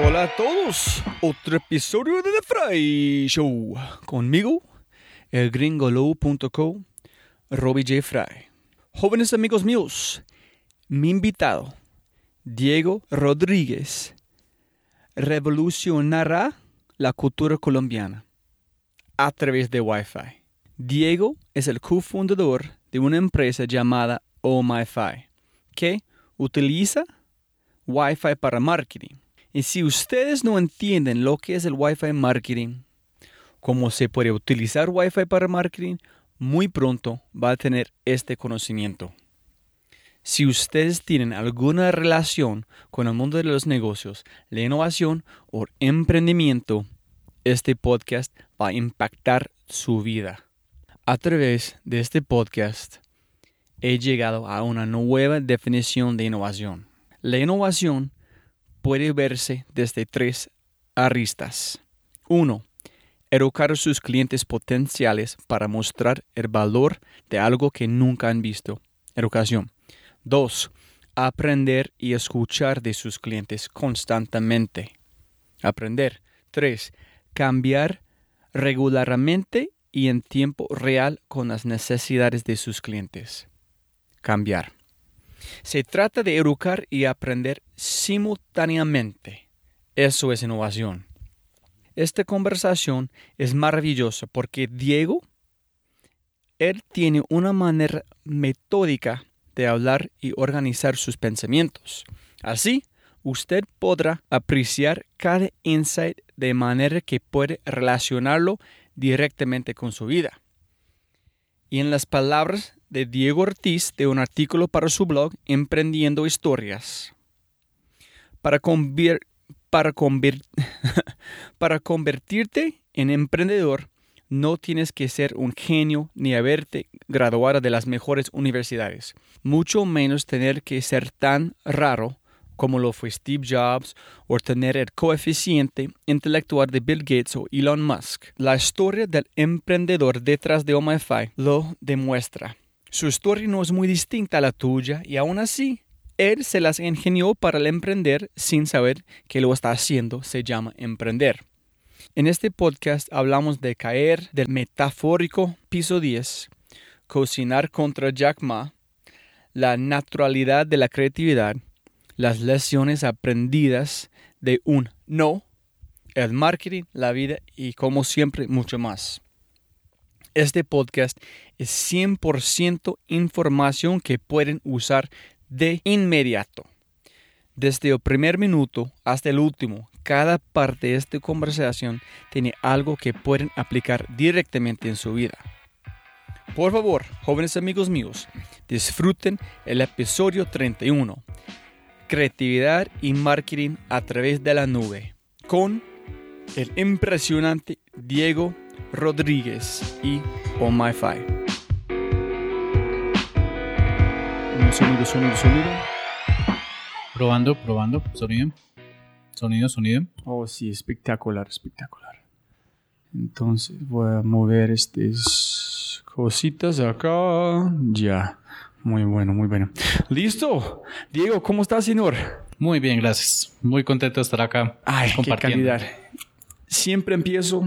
Hola a todos, otro episodio de The Fry Show. Conmigo, el Robbie J. Fry. Jóvenes amigos míos, mi invitado, Diego Rodríguez, revolucionará la cultura colombiana a través de Wi-Fi. Diego es el cofundador de una empresa llamada OMiFi, que utiliza Wi-Fi para marketing y si ustedes no entienden lo que es el Wi-Fi marketing, cómo se puede utilizar Wi-Fi para marketing, muy pronto va a tener este conocimiento. Si ustedes tienen alguna relación con el mundo de los negocios, la innovación o emprendimiento, este podcast va a impactar su vida. A través de este podcast he llegado a una nueva definición de innovación. La innovación puede verse desde tres aristas. 1. Educar a sus clientes potenciales para mostrar el valor de algo que nunca han visto. Educación. 2. Aprender y escuchar de sus clientes constantemente. Aprender. 3. Cambiar regularmente y en tiempo real con las necesidades de sus clientes. Cambiar. Se trata de educar y aprender simultáneamente. Eso es innovación. Esta conversación es maravillosa porque Diego, él tiene una manera metódica de hablar y organizar sus pensamientos. Así, usted podrá apreciar cada insight de manera que puede relacionarlo directamente con su vida. Y en las palabras de Diego Ortiz de un artículo para su blog Emprendiendo Historias. Para, convertirte en emprendedor, no tienes que ser un genio ni haberte graduado de las mejores universidades, mucho menos tener que ser tan raro como lo fue Steve Jobs, o tener el coeficiente intelectual de Bill Gates o Elon Musk. La historia del emprendedor detrás de OMFI lo demuestra. Su historia no es muy distinta a la tuya y aún así, él se las ingenió para emprender sin saber que lo está haciendo se llama emprender. En este podcast hablamos de caer del metafórico piso 10, cocinar contra Jack Ma, la naturalidad de la creatividad, las lecciones aprendidas de un no, el marketing, la vida y como siempre mucho más. Este podcast es 100% información que pueden usar de inmediato. Desde el primer minuto hasta el último, cada parte de esta conversación tiene algo que pueden aplicar directamente en su vida. Por favor, jóvenes amigos míos, disfruten el episodio 31, Creatividad y Marketing a través de la nube, con el impresionante Diego Rodríguez y Oh My Fi. Sonido, sonido, sonido. Probando, probando, sonido. Sonido, sonido. Oh, sí, espectacular, espectacular. Entonces voy a mover estas cositas acá. Ya. Muy bueno, muy bueno. Listo. Diego, ¿cómo estás, señor? Muy bien, gracias. Muy contento de estar acá. Ay, qué calidad. Siempre empiezo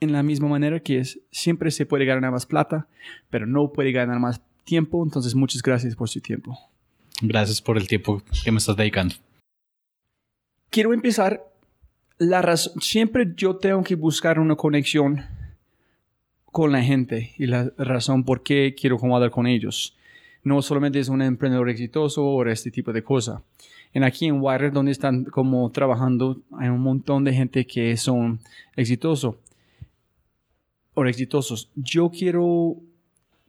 en la misma manera que es, siempre se puede ganar más plata, pero no puede ganar más tiempo. Entonces, muchas gracias por su tiempo. Gracias por el tiempo que me estás dedicando. Quiero empezar. La razón, siempre yo tengo que buscar una conexión con la gente y la razón por qué quiero acomodar con ellos. No solamente es un emprendedor exitoso o este tipo de cosas. En aquí en Wire, donde están como trabajando, hay un montón de gente que son exitosos exitosos. Yo quiero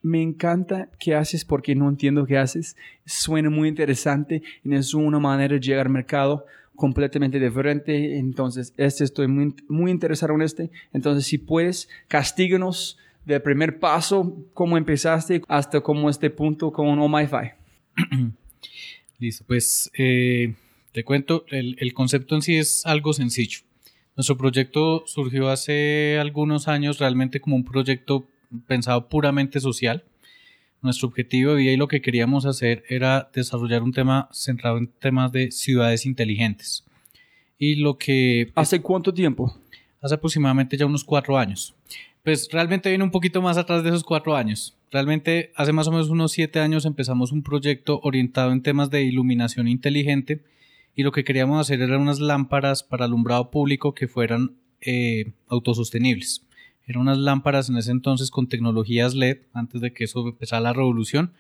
me encanta qué haces porque no entiendo qué haces. Suena muy interesante y es una manera de llegar al mercado completamente diferente. Entonces, este estoy muy, interesado en este. Entonces, si puedes, castíganos del primer paso, cómo empezaste, hasta como este punto con OMIFI. Listo, pues eh, te cuento, el concepto en sí es algo sencillo. Nuestro proyecto surgió hace algunos años realmente como un proyecto pensado puramente social. Nuestro objetivo de vida y lo que queríamos hacer era desarrollar un tema centrado en temas de ciudades inteligentes. Y lo que... ¿Hace cuánto tiempo? Hace aproximadamente ya unos cuatro años. Pues realmente viene un poquito más atrás de esos cuatro años. Realmente hace más o menos unos siete años empezamos un proyecto orientado en temas de iluminación inteligente y lo que queríamos hacer eran unas lámparas para alumbrado público que fueran eh, autosostenibles. Eran unas lámparas en ese entonces con tecnologías LED, antes de que eso empezara la revolución.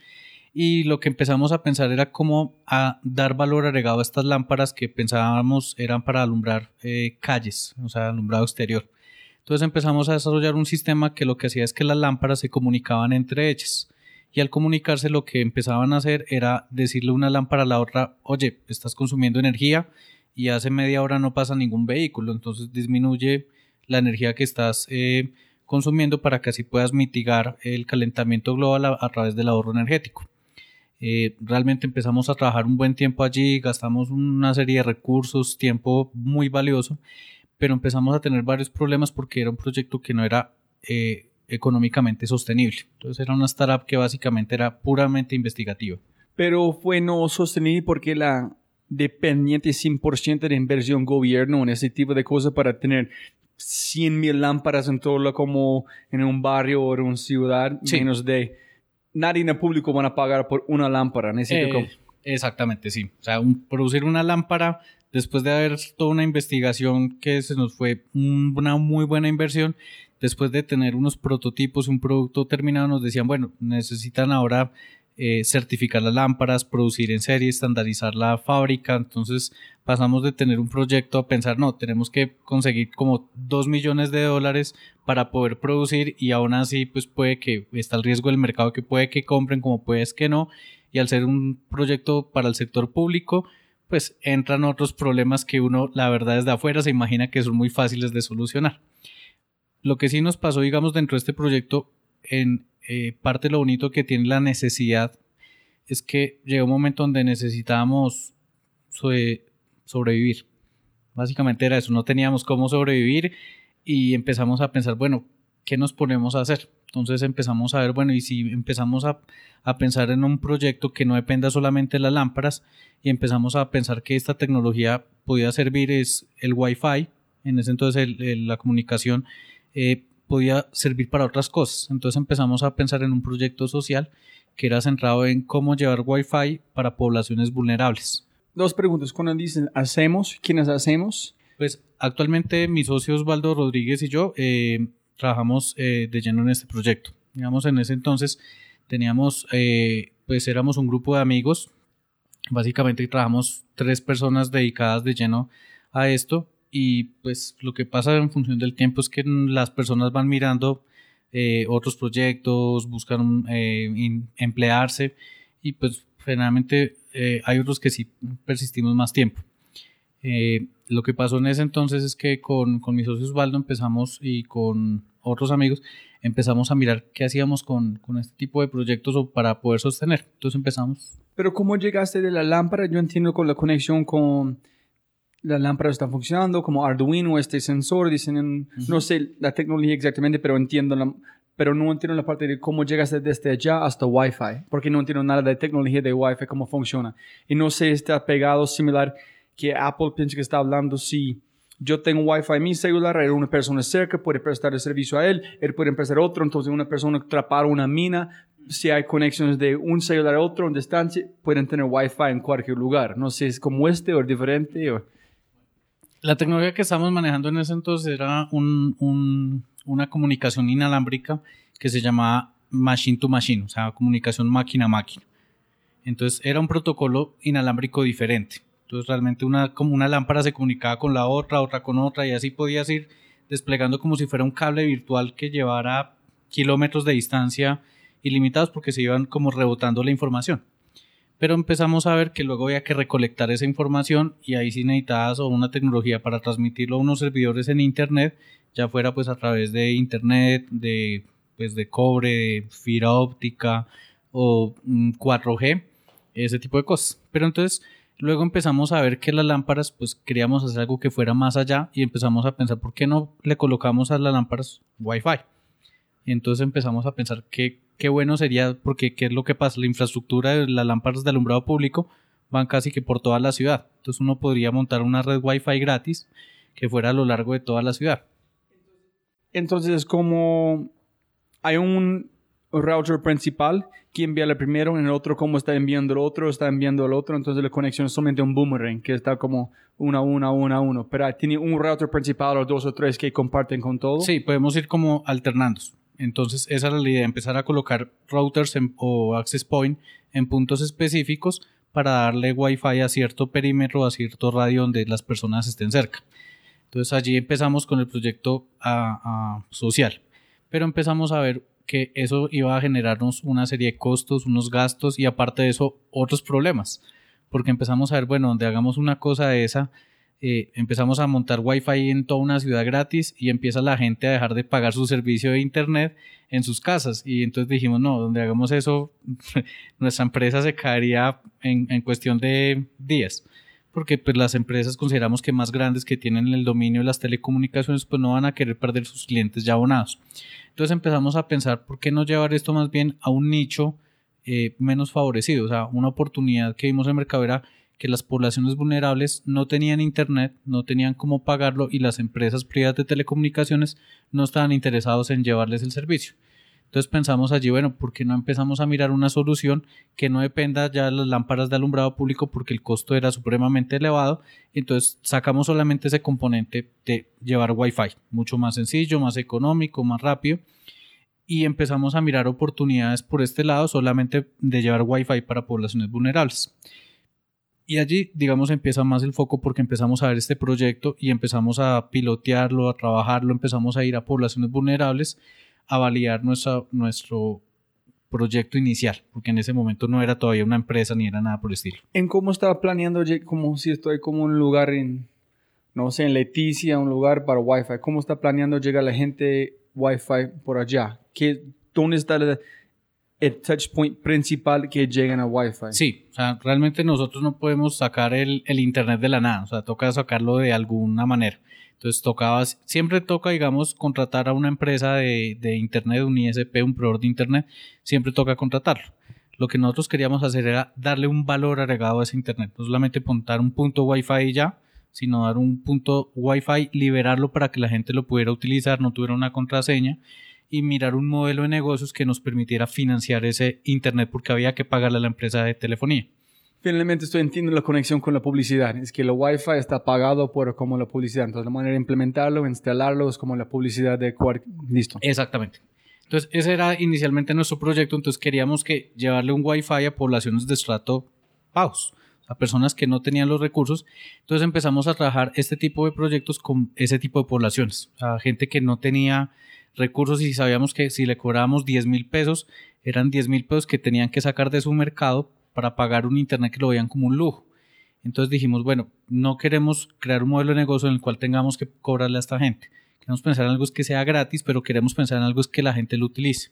Y lo que empezamos a pensar era cómo a dar valor agregado a estas lámparas que pensábamos eran para alumbrar eh, calles, o sea, alumbrado exterior. Entonces empezamos a desarrollar un sistema que lo que hacía es que las lámparas se comunicaban entre ellas. Y al comunicarse lo que empezaban a hacer era decirle una lámpara a la otra, oye, estás consumiendo energía y hace media hora no pasa ningún vehículo, entonces disminuye la energía que estás eh, consumiendo para que así puedas mitigar el calentamiento global a, través del ahorro energético. Eh, realmente empezamos a trabajar un buen tiempo allí, gastamos una serie de recursos, tiempo muy valioso, pero empezamos a tener varios problemas porque era un proyecto que no era eh, económicamente sostenible. Entonces era una startup que básicamente era puramente investigativa. Pero fue no sostenible porque la dependiente 100% de inversión gobierno en ese tipo de cosas para tener 100 mil lámparas en todo lo como en un barrio o en una ciudad, menos de nadie en el público van a pagar por una lámpara. Necesito eh, Exactamente, sí. O sea, producir una lámpara después de haber toda una investigación que se nos fue una muy buena inversión, después de tener unos prototipos, un producto terminado, nos decían, bueno, necesitan ahora eh, certificar las lámparas, producir en serie, estandarizar la fábrica. Entonces pasamos de tener un proyecto a pensar, no, tenemos que conseguir como 2 millones de dólares para poder producir y aún así pues puede que está el riesgo del mercado que puede que compren como puede que no. Y al ser un proyecto para el sector público, pues entran otros problemas que uno, la verdad, desde afuera se imagina que son muy fáciles de solucionar. Lo que sí nos pasó, digamos, dentro de este proyecto, en eh, parte lo bonito que tiene la necesidad es que llegó un momento donde necesitábamos sobrevivir. Básicamente era eso, no teníamos cómo sobrevivir y empezamos a pensar, bueno, ¿qué nos ponemos a hacer? Entonces empezamos a ver, bueno, y si empezamos a, pensar en un proyecto que no dependa solamente de las lámparas y empezamos a pensar que esta tecnología podía servir es el Wi-Fi, en ese entonces la comunicación eh, podía servir para otras cosas. Entonces empezamos a pensar en un proyecto social que era centrado en cómo llevar Wi-Fi para poblaciones vulnerables. Dos preguntas. Cuando dicen hacemos, ¿quiénes hacemos? Pues actualmente mi socio Osvaldo Rodríguez y yo eh, trabajamos eh, de lleno en este proyecto. Digamos, en ese entonces teníamos, eh, pues éramos un grupo de amigos. Básicamente trabajamos tres personas dedicadas de lleno a esto y pues lo que pasa en función del tiempo es que las personas van mirando otros proyectos, buscan emplearse y pues generalmente eh, hay otros que sí persistimos más tiempo. Eh, lo que pasó en ese entonces es que con, con mi socio Osvaldo empezamos y con otros amigos empezamos a mirar qué hacíamos con, con este tipo de proyectos para poder sostener. Entonces empezamos. Pero ¿cómo llegaste de la lámpara? Yo entiendo con la conexión con la lámpara está funcionando, como Arduino, este sensor, dicen, no sé la tecnología exactamente, pero entiendo la, pero no entiendo la parte de cómo llegas desde allá hasta Wi-Fi, porque no entiendo nada de tecnología de Wi-Fi, cómo funciona. Y no sé, está pegado similar que Apple piensa que está hablando si yo tengo Wi-Fi en mi celular, hay una persona cerca, puede prestar el servicio a él, él puede prestar otro, entonces una persona atrapar una mina, si hay conexiones de un celular a otro en distancia, pueden tener Wi-Fi en cualquier lugar. No sé, es como este o diferente. O... La tecnología que estamos manejando en ese entonces era un, un una comunicación inalámbrica que se llamaba machine to machine, o sea, comunicación máquina a máquina. Entonces era un protocolo inalámbrico diferente. Entonces realmente una, como una lámpara se comunicaba con la otra, otra con otra y así podías ir desplegando como si fuera un cable virtual que llevara kilómetros de distancia ilimitados porque se iban como rebotando la información. Pero empezamos a ver que luego había que recolectar esa información y ahí sí necesitabas una tecnología para transmitirlo a unos servidores en internet ya fuera pues a través de internet, de, pues de cobre, de fibra óptica o 4G, mm, ese tipo de cosas. Pero entonces luego empezamos a ver que las lámparas pues queríamos hacer algo que fuera más allá y empezamos a pensar por qué no le colocamos a las lámparas Wi-Fi. Entonces empezamos a pensar que qué bueno sería, porque qué es lo que pasa, la infraestructura de las lámparas de alumbrado público van casi que por toda la ciudad. Entonces uno podría montar una red Wi-Fi gratis que fuera a lo largo de toda la ciudad. Entonces, como hay un router principal que envía el primero, en el otro como está enviando el otro, está enviando el otro, entonces la conexión es solamente un boomerang que está como una, una, una, uno. Pero tiene un router principal o dos o tres que comparten con todo. Sí, podemos ir como alternando. Entonces, esa es la idea, empezar a colocar routers o access point en puntos específicos para darle wifi a cierto perímetro, a cierto radio donde las personas estén cerca. Entonces allí empezamos con el proyecto social, pero empezamos a ver que eso iba a generarnos una serie de costos, unos gastos y aparte de eso otros problemas, porque empezamos a ver, bueno, donde hagamos una cosa de esa, eh, empezamos a montar wifi en toda una ciudad gratis y empieza la gente a dejar de pagar su servicio de internet en sus casas y entonces dijimos, no, donde hagamos eso, nuestra empresa se caería en, cuestión de días porque pues las empresas consideramos que más grandes que tienen el dominio de las telecomunicaciones pues no van a querer perder sus clientes ya abonados. Entonces empezamos a pensar por qué no llevar esto más bien a un nicho eh, menos favorecido, o sea, una oportunidad que vimos en mercado era que las poblaciones vulnerables no tenían internet, no tenían cómo pagarlo y las empresas privadas de telecomunicaciones no estaban interesados en llevarles el servicio. Entonces pensamos allí, bueno, ¿por qué no empezamos a mirar una solución que no dependa ya de las lámparas de alumbrado público porque el costo era supremamente elevado? Entonces sacamos solamente ese componente de llevar Wi-Fi, mucho más sencillo, más económico, más rápido. Y empezamos a mirar oportunidades por este lado solamente de llevar Wi-Fi para poblaciones vulnerables. Y allí, digamos, empieza más el foco porque empezamos a ver este proyecto y empezamos a pilotearlo, a trabajarlo, empezamos a ir a poblaciones vulnerables a validar nuestra, nuestro proyecto inicial, porque en ese momento no era todavía una empresa ni era nada por el estilo. ¿En cómo estaba planeando, como si estoy como un lugar en, no sé, en Leticia, un lugar para Wi-Fi? ¿Cómo está planeando llegar la gente Wi-Fi por allá? ¿Qué, ¿Dónde está el touchpoint principal que llegan a Wi-Fi. Sí, o sea, realmente nosotros no podemos sacar el, el Internet de la nada, o sea, toca sacarlo de alguna manera. Entonces tocaba, siempre toca, digamos, contratar a una empresa de, de Internet, un ISP, un proveedor de Internet, siempre toca contratarlo. Lo que nosotros queríamos hacer era darle un valor agregado a ese Internet, no solamente montar un punto Wi-Fi y ya, sino dar un punto Wi-Fi, liberarlo para que la gente lo pudiera utilizar, no tuviera una contraseña y mirar un modelo de negocios que nos permitiera financiar ese Internet porque había que pagarle a la empresa de telefonía. Finalmente estoy entiendo la conexión con la publicidad. Es que el Wi-Fi está pagado por como la publicidad. Entonces la manera de implementarlo, instalarlo es como la publicidad de. Listo. Exactamente. Entonces ese era inicialmente nuestro proyecto. Entonces queríamos que llevarle un Wi-Fi a poblaciones de estrato bajos a personas que no tenían los recursos. Entonces empezamos a trabajar este tipo de proyectos con ese tipo de poblaciones, a gente que no tenía recursos y sabíamos que si le cobrábamos 10 mil pesos, eran 10 mil pesos que tenían que sacar de su mercado para pagar un internet que lo veían como un lujo. Entonces dijimos, bueno, no queremos crear un modelo de negocio en el cual tengamos que cobrarle a esta gente. Queremos pensar en algo que sea gratis, pero queremos pensar en algo que la gente lo utilice.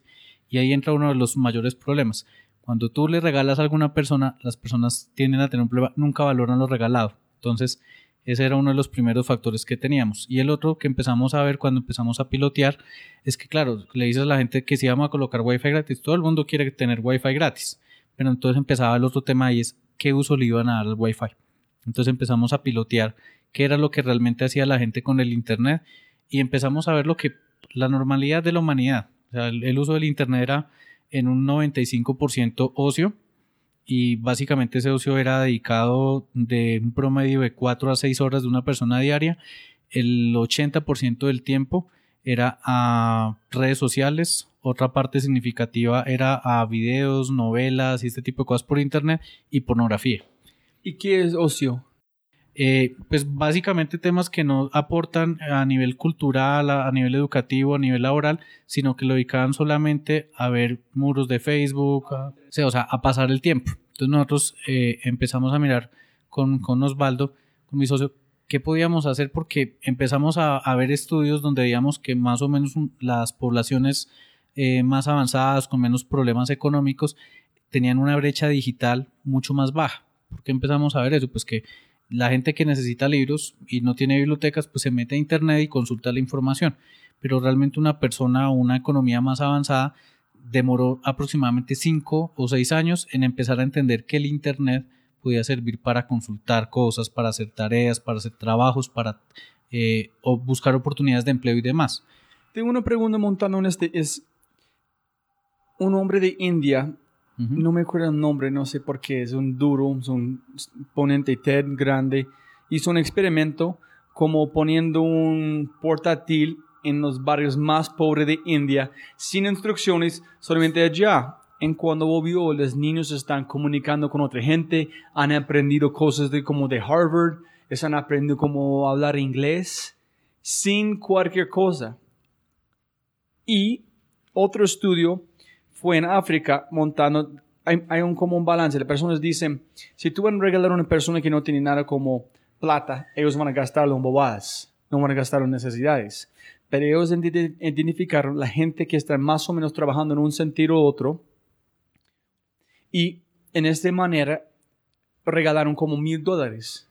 Y ahí entra uno de los mayores problemas. Cuando tú le regalas a alguna persona, las personas tienden a tener un problema, nunca valoran lo regalado. Entonces, ese era uno de los primeros factores que teníamos. Y el otro que empezamos a ver cuando empezamos a pilotear es que, claro, le dices a la gente que si vamos a colocar Wi-Fi gratis, todo el mundo quiere tener Wi-Fi gratis. Pero entonces empezaba el otro tema y es qué uso le iban a dar al Wi-Fi. Entonces empezamos a pilotear qué era lo que realmente hacía la gente con el Internet y empezamos a ver lo que la normalidad de la humanidad. El, el uso del Internet era en un 95% ocio y básicamente ese ocio era dedicado de un promedio de 4 a 6 horas de una persona diaria. El 80% del tiempo era a redes sociales, otra parte significativa era a videos, novelas y este tipo de cosas por internet y pornografía. ¿Y qué es ocio? Eh, pues básicamente temas que no aportan a nivel cultural, a, nivel educativo, a nivel laboral, sino que lo dedicaban solamente a ver muros de Facebook, o sea, a pasar el tiempo. Entonces nosotros eh, empezamos a mirar con, con Osvaldo, con mi socio, qué podíamos hacer porque empezamos a, ver estudios donde veíamos que más o menos las poblaciones eh, más avanzadas, con menos problemas económicos, tenían una brecha digital mucho más baja. ¿Por qué empezamos a ver eso? Pues que la gente que necesita libros y no tiene bibliotecas, pues se mete a internet y consulta la información. Pero realmente una persona o una economía más avanzada demoró aproximadamente cinco o seis años en empezar a entender que el internet podía servir para consultar cosas, para hacer tareas, para hacer trabajos, para eh, o buscar oportunidades de empleo y demás. Tengo una pregunta montando en este, es un hombre de India no me acuerdo el nombre, no sé por qué, es un duro, es un ponente TED grande. Hizo un experimento como poniendo un portátil en los barrios más pobres de India, sin instrucciones, solamente allá. En cuando volvió, los niños están comunicando con otra gente, han aprendido cosas de, como de Harvard, están aprendiendo cómo hablar inglés, sin cualquier cosa. Y otro estudio fue en África montando, hay, un como un balance. Las personas dicen, si tú vas a regalar a una persona que no tiene nada como plata, ellos van a gastarlo en bobadas, no van a gastarlo en necesidades. Pero ellos identificaron la gente que está más o menos trabajando en un sentido u otro y en esta manera regalaron como mil dólares.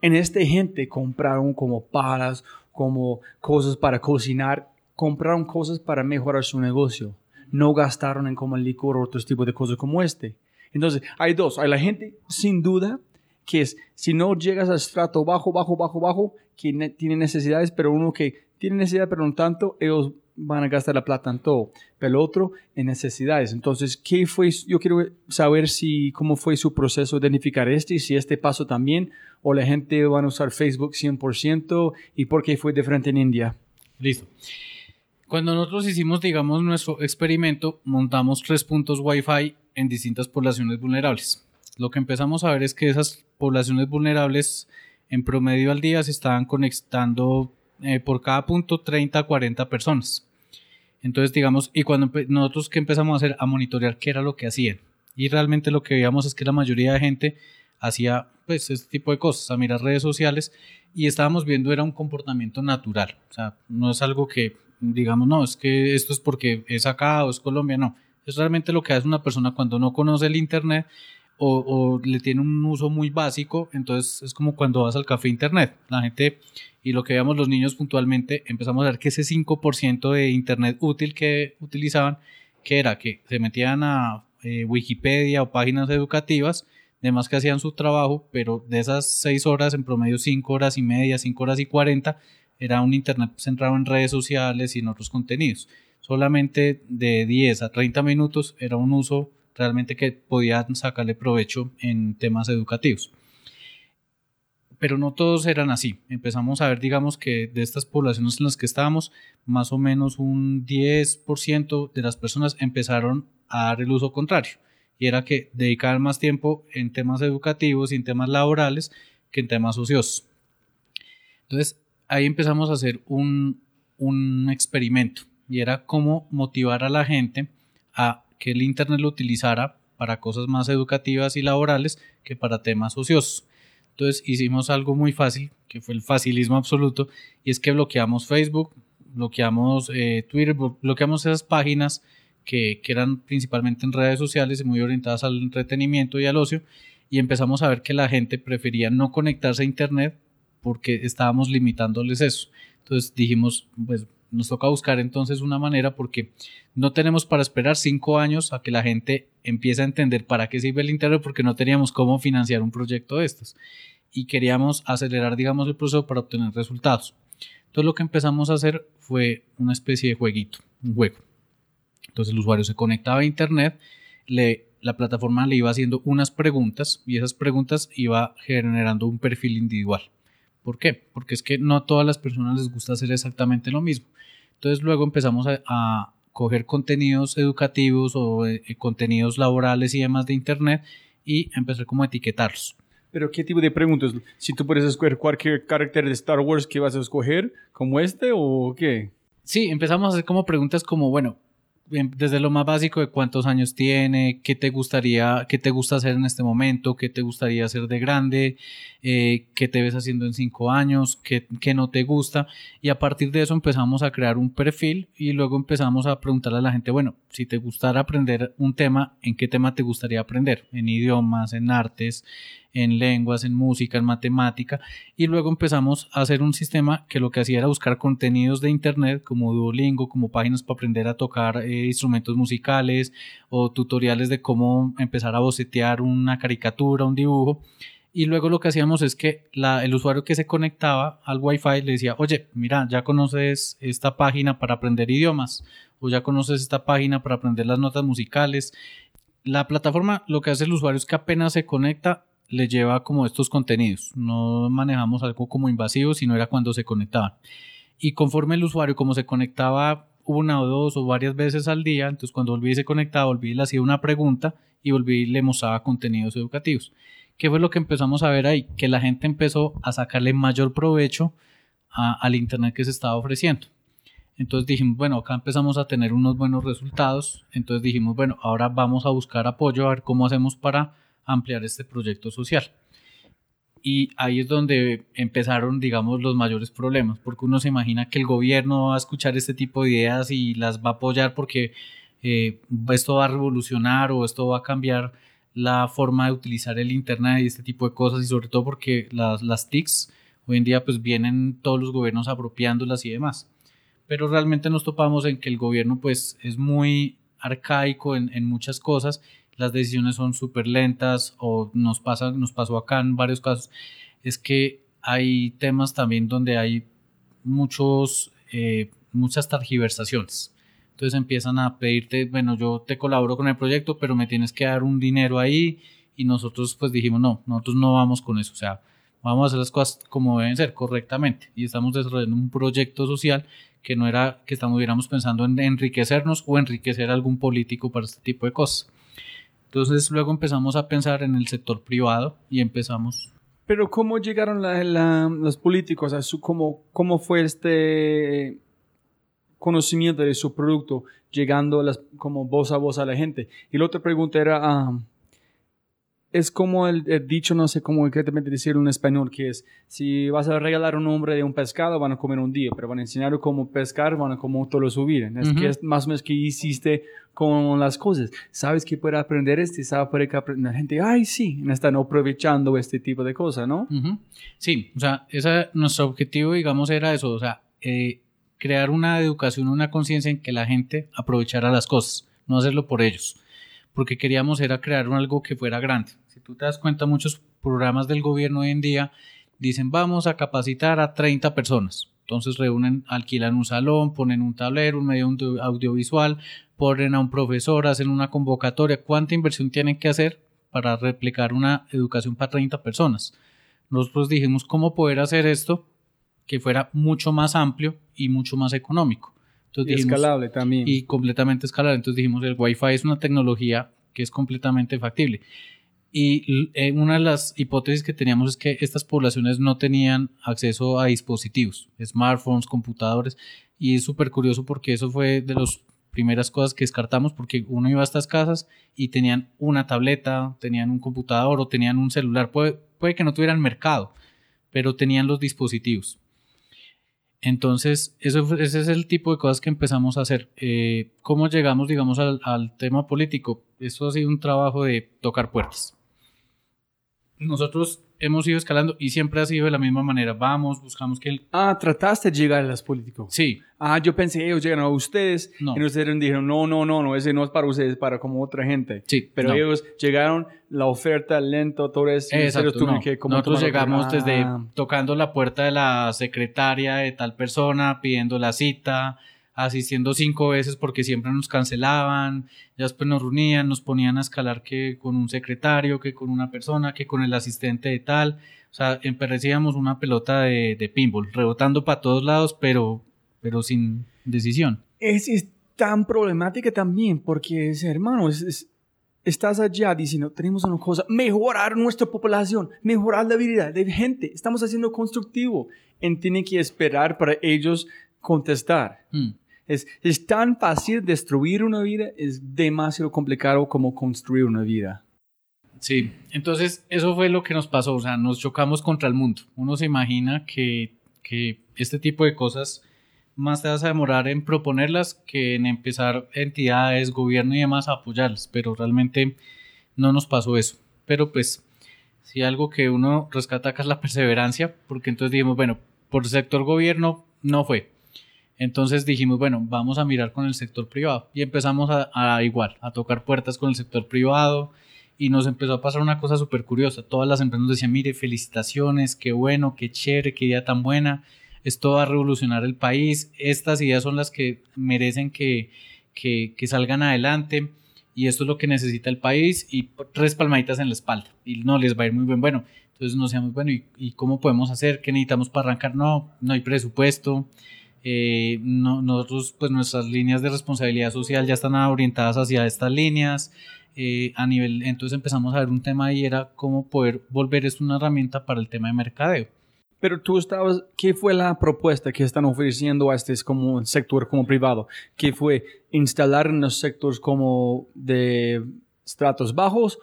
En esta gente compraron como palas, como cosas para cocinar, compraron cosas para mejorar su negocio no gastaron en como licor o otros tipos de cosas como este. Entonces, hay dos. Hay la gente, sin duda, que es, si no llegas al estrato bajo, bajo, bajo, bajo, que tiene necesidades, pero uno que tiene necesidad, pero no tanto, ellos van a gastar la plata en todo. Pero el otro, en necesidades. Entonces, ¿qué fue? Yo quiero saber si, cómo fue su proceso de identificar este, y si este paso también, o la gente va a usar Facebook 100%, y por qué fue diferente en India. Listo. Cuando nosotros hicimos, digamos, nuestro experimento, montamos tres puntos Wi-Fi en distintas poblaciones vulnerables. Lo que empezamos a ver es que esas poblaciones vulnerables en promedio al día se estaban conectando eh, por cada punto 30 a 40 personas. Entonces, digamos, y cuando nosotros que empezamos a hacer, a monitorear qué era lo que hacían. Y realmente lo que veíamos es que la mayoría de gente hacía pues este tipo de cosas, a mirar redes sociales y estábamos viendo era un comportamiento natural, o sea, no es algo que digamos, no, es que esto es porque es acá o es Colombia, no. Es realmente lo que hace una persona cuando no conoce el Internet o, le tiene un uso muy básico, entonces es como cuando vas al café Internet. La gente, y lo que veamos los niños puntualmente, empezamos a ver que ese 5% de Internet útil que utilizaban, que era que se metían a eh, Wikipedia o páginas educativas, además que hacían su trabajo, pero de esas 6 horas, en promedio 5 horas y media, 5 horas y 40, era un Internet centrado en redes sociales y en otros contenidos. Solamente de 10 a 30 minutos era un uso realmente que podían sacarle provecho en temas educativos. Pero no todos eran así. Empezamos a ver, digamos, que de estas poblaciones en las que estábamos, más o menos un 10% de las personas empezaron a dar el uso contrario. Y era que dedicaban más tiempo en temas educativos y en temas laborales que en temas ociosos. Entonces, ahí empezamos a hacer un, un experimento y era cómo motivar a la gente a que el Internet lo utilizara para cosas más educativas y laborales que para temas ociosos. Entonces hicimos algo muy fácil, que fue el facilismo absoluto, y es que bloqueamos Facebook, bloqueamos eh, Twitter, bloqueamos esas páginas que, que, eran principalmente en redes sociales y muy orientadas al entretenimiento y al ocio, y empezamos a ver que la gente prefería no conectarse a Internet porque estábamos limitándoles eso. Entonces dijimos, pues nos toca buscar entonces una manera porque no tenemos para esperar cinco años a que la gente empiece a entender para qué sirve el Internet porque no teníamos cómo financiar un proyecto de estos y queríamos acelerar digamos el proceso para obtener resultados. Entonces lo que empezamos a hacer fue una especie de jueguito, un juego. Entonces el usuario se conectaba a Internet, le, la plataforma le iba haciendo unas preguntas y esas preguntas iba generando un perfil individual. ¿Por qué? Porque es que no a todas las personas les gusta hacer exactamente lo mismo. Entonces luego empezamos a, coger contenidos educativos o eh, contenidos laborales y demás de Internet y empezar como a etiquetarlos. Pero ¿qué tipo de preguntas? Si tú puedes escoger cualquier carácter de Star Wars que vas a escoger, como este o qué? Sí, empezamos a hacer como preguntas como, bueno, desde lo más básico de cuántos años tiene, qué te gustaría, qué te gusta hacer en este momento, qué te gustaría hacer de grande, eh, qué te ves haciendo en cinco años, qué, qué, no te gusta. Y a partir de eso empezamos a crear un perfil y luego empezamos a preguntarle a la gente, bueno, si te gustara aprender un tema, ¿en qué tema te gustaría aprender? ¿En idiomas, en artes, en lenguas, en música, en matemática, y luego empezamos a hacer un sistema que lo que hacía era buscar contenidos de internet como Duolingo, como páginas para aprender a tocar eh, instrumentos musicales o tutoriales de cómo empezar a bocetear una caricatura, un dibujo. Y luego lo que hacíamos es que la, el usuario que se conectaba al Wi-Fi le decía, oye, mira, ya conoces esta página para aprender idiomas, o ya conoces esta página para aprender las notas musicales. La plataforma lo que hace el usuario es que apenas se conecta, le lleva como estos contenidos. No manejamos algo como invasivo, sino era cuando se conectaba Y conforme el usuario, como se conectaba una o dos o varias veces al día, entonces cuando volví y se conectaba, volví y le hacía una pregunta y volví y le mostraba contenidos educativos. ¿Qué fue lo que empezamos a ver ahí? Que la gente empezó a sacarle mayor provecho al Internet que se estaba ofreciendo. Entonces dijimos, bueno, acá empezamos a tener unos buenos resultados. Entonces dijimos, bueno, ahora vamos a buscar apoyo, a ver cómo hacemos para ampliar este proyecto social. Y ahí es donde empezaron, digamos, los mayores problemas, porque uno se imagina que el gobierno va a escuchar este tipo de ideas y las va a apoyar porque eh, esto va a revolucionar o esto va a cambiar la forma de utilizar el Internet y este tipo de cosas, y sobre todo porque las, las TICs hoy en día pues vienen todos los gobiernos apropiándolas y demás. Pero realmente nos topamos en que el gobierno pues es muy arcaico en, en muchas cosas las decisiones son súper lentas o nos, pasa, nos pasó acá en varios casos, es que hay temas también donde hay muchos, eh, muchas targiversaciones. Entonces empiezan a pedirte, bueno, yo te colaboro con el proyecto, pero me tienes que dar un dinero ahí y nosotros pues dijimos, no, nosotros no vamos con eso, o sea, vamos a hacer las cosas como deben ser, correctamente. Y estamos desarrollando un proyecto social que no era que estuviéramos pensando en enriquecernos o enriquecer a algún político para este tipo de cosas. Entonces luego empezamos a pensar en el sector privado y empezamos. Pero ¿cómo llegaron los políticos a su, cómo, cómo fue este conocimiento de su producto llegando las, como voz a voz a la gente? Y la otra pregunta era, ah, es como el, el dicho, no sé cómo exactamente decirlo en español, que es, si vas a regalar un nombre de un pescado, van a comer un día, pero van a enseñar cómo pescar, van a como todo su vida. Es que es más o menos que hiciste con las cosas. Sabes que puede aprender este, sabes que aprender. La gente, ay, sí, están aprovechando este tipo de cosas, ¿no? Sí, o sea, esa, nuestro objetivo, digamos, era eso, o sea, eh, crear una educación, una conciencia en que la gente aprovechara las cosas, no hacerlo por ellos, porque queríamos era crear algo que fuera grande. Tú te das cuenta, muchos programas del gobierno hoy en día dicen vamos a capacitar a 30 personas. Entonces reúnen, alquilan un salón, ponen un tablero, un medio audiovisual, ponen a un profesor, hacen una convocatoria. ¿Cuánta inversión tienen que hacer para replicar una educación para 30 personas? Nosotros dijimos cómo poder hacer esto que fuera mucho más amplio y mucho más económico. Entonces y escalable también. Y completamente escalable. Entonces dijimos, el Wi-Fi es una tecnología que es completamente factible. Y eh, una de las hipótesis que teníamos es que estas poblaciones no tenían acceso a dispositivos, smartphones, computadores. Y es súper curioso porque eso fue de las primeras cosas que descartamos porque uno iba a estas casas y tenían una tableta, tenían un computador o tenían un celular. Puede, puede que no tuvieran mercado, pero tenían los dispositivos. Entonces, eso, ese es el tipo de cosas que empezamos a hacer. Eh, ¿Cómo llegamos, digamos, al, al, tema político? Esto ha sido un trabajo de tocar puertas. Nosotros hemos ido escalando y siempre ha sido de la misma manera. Vamos, buscamos que... El... Ah, trataste de llegar a los políticos. Sí. Ah, yo pensé ellos llegaron a ustedes no. y ustedes dijeron, no, no, no, no, ese no es para ustedes, es para como otra gente. Sí. Pero ellos llegaron, la oferta lento, todo eso. Exacto, no. que como Nosotros llegamos desde ah. tocando la puerta de la secretaria de tal persona, pidiendo la cita, asistiendo cinco veces porque siempre nos cancelaban, ya después nos reunían, nos ponían a escalar que con un secretario, que con una persona, que con el asistente de tal, o sea, emperrecíamos una pelota de, de pinball, rebotando para todos lados, pero, pero sin decisión. Es, es tan problemática también porque, es, hermano, es, estás allá diciendo, tenemos una cosa, mejorar nuestra población, mejorar la vida de gente, estamos haciendo constructivo, y tiene que esperar para ellos contestar. Hmm. Es, tan fácil destruir una vida, es demasiado complicado como construir una vida. Sí, entonces eso fue lo que nos pasó, o sea, nos chocamos contra el mundo. Uno se imagina que, que este tipo de cosas más te vas a demorar en proponerlas que en empezar entidades, gobierno y demás a apoyarlas, pero realmente no nos pasó eso. Pero pues, si algo que uno rescata es la perseverancia, porque entonces dijimos, bueno, por sector gobierno no fue, entonces dijimos, bueno, vamos a mirar con el sector privado y empezamos a, igual, a tocar puertas con el sector privado y nos empezó a pasar una cosa súper curiosa. Todas las empresas decían, mire, felicitaciones, qué bueno, qué chévere, qué idea tan buena, esto va a revolucionar el país, estas ideas son las que merecen que, que, que salgan adelante y esto es lo que necesita el país y tres palmaditas en la espalda y no les va a ir muy bien. Bueno, entonces nos decíamos, bueno, ¿y, ¿y, cómo podemos hacer? ¿Qué necesitamos para arrancar? No, no hay presupuesto. Eh, nosotros, pues nuestras líneas de responsabilidad social ya están orientadas hacia estas líneas. Eh, a nivel, entonces empezamos a ver un tema y era cómo poder volver esto una herramienta para el tema de mercadeo. Pero tú estabas, ¿qué fue la propuesta que están ofreciendo a este como sector como privado? ¿Qué fue instalar en los sectores como de estratos bajos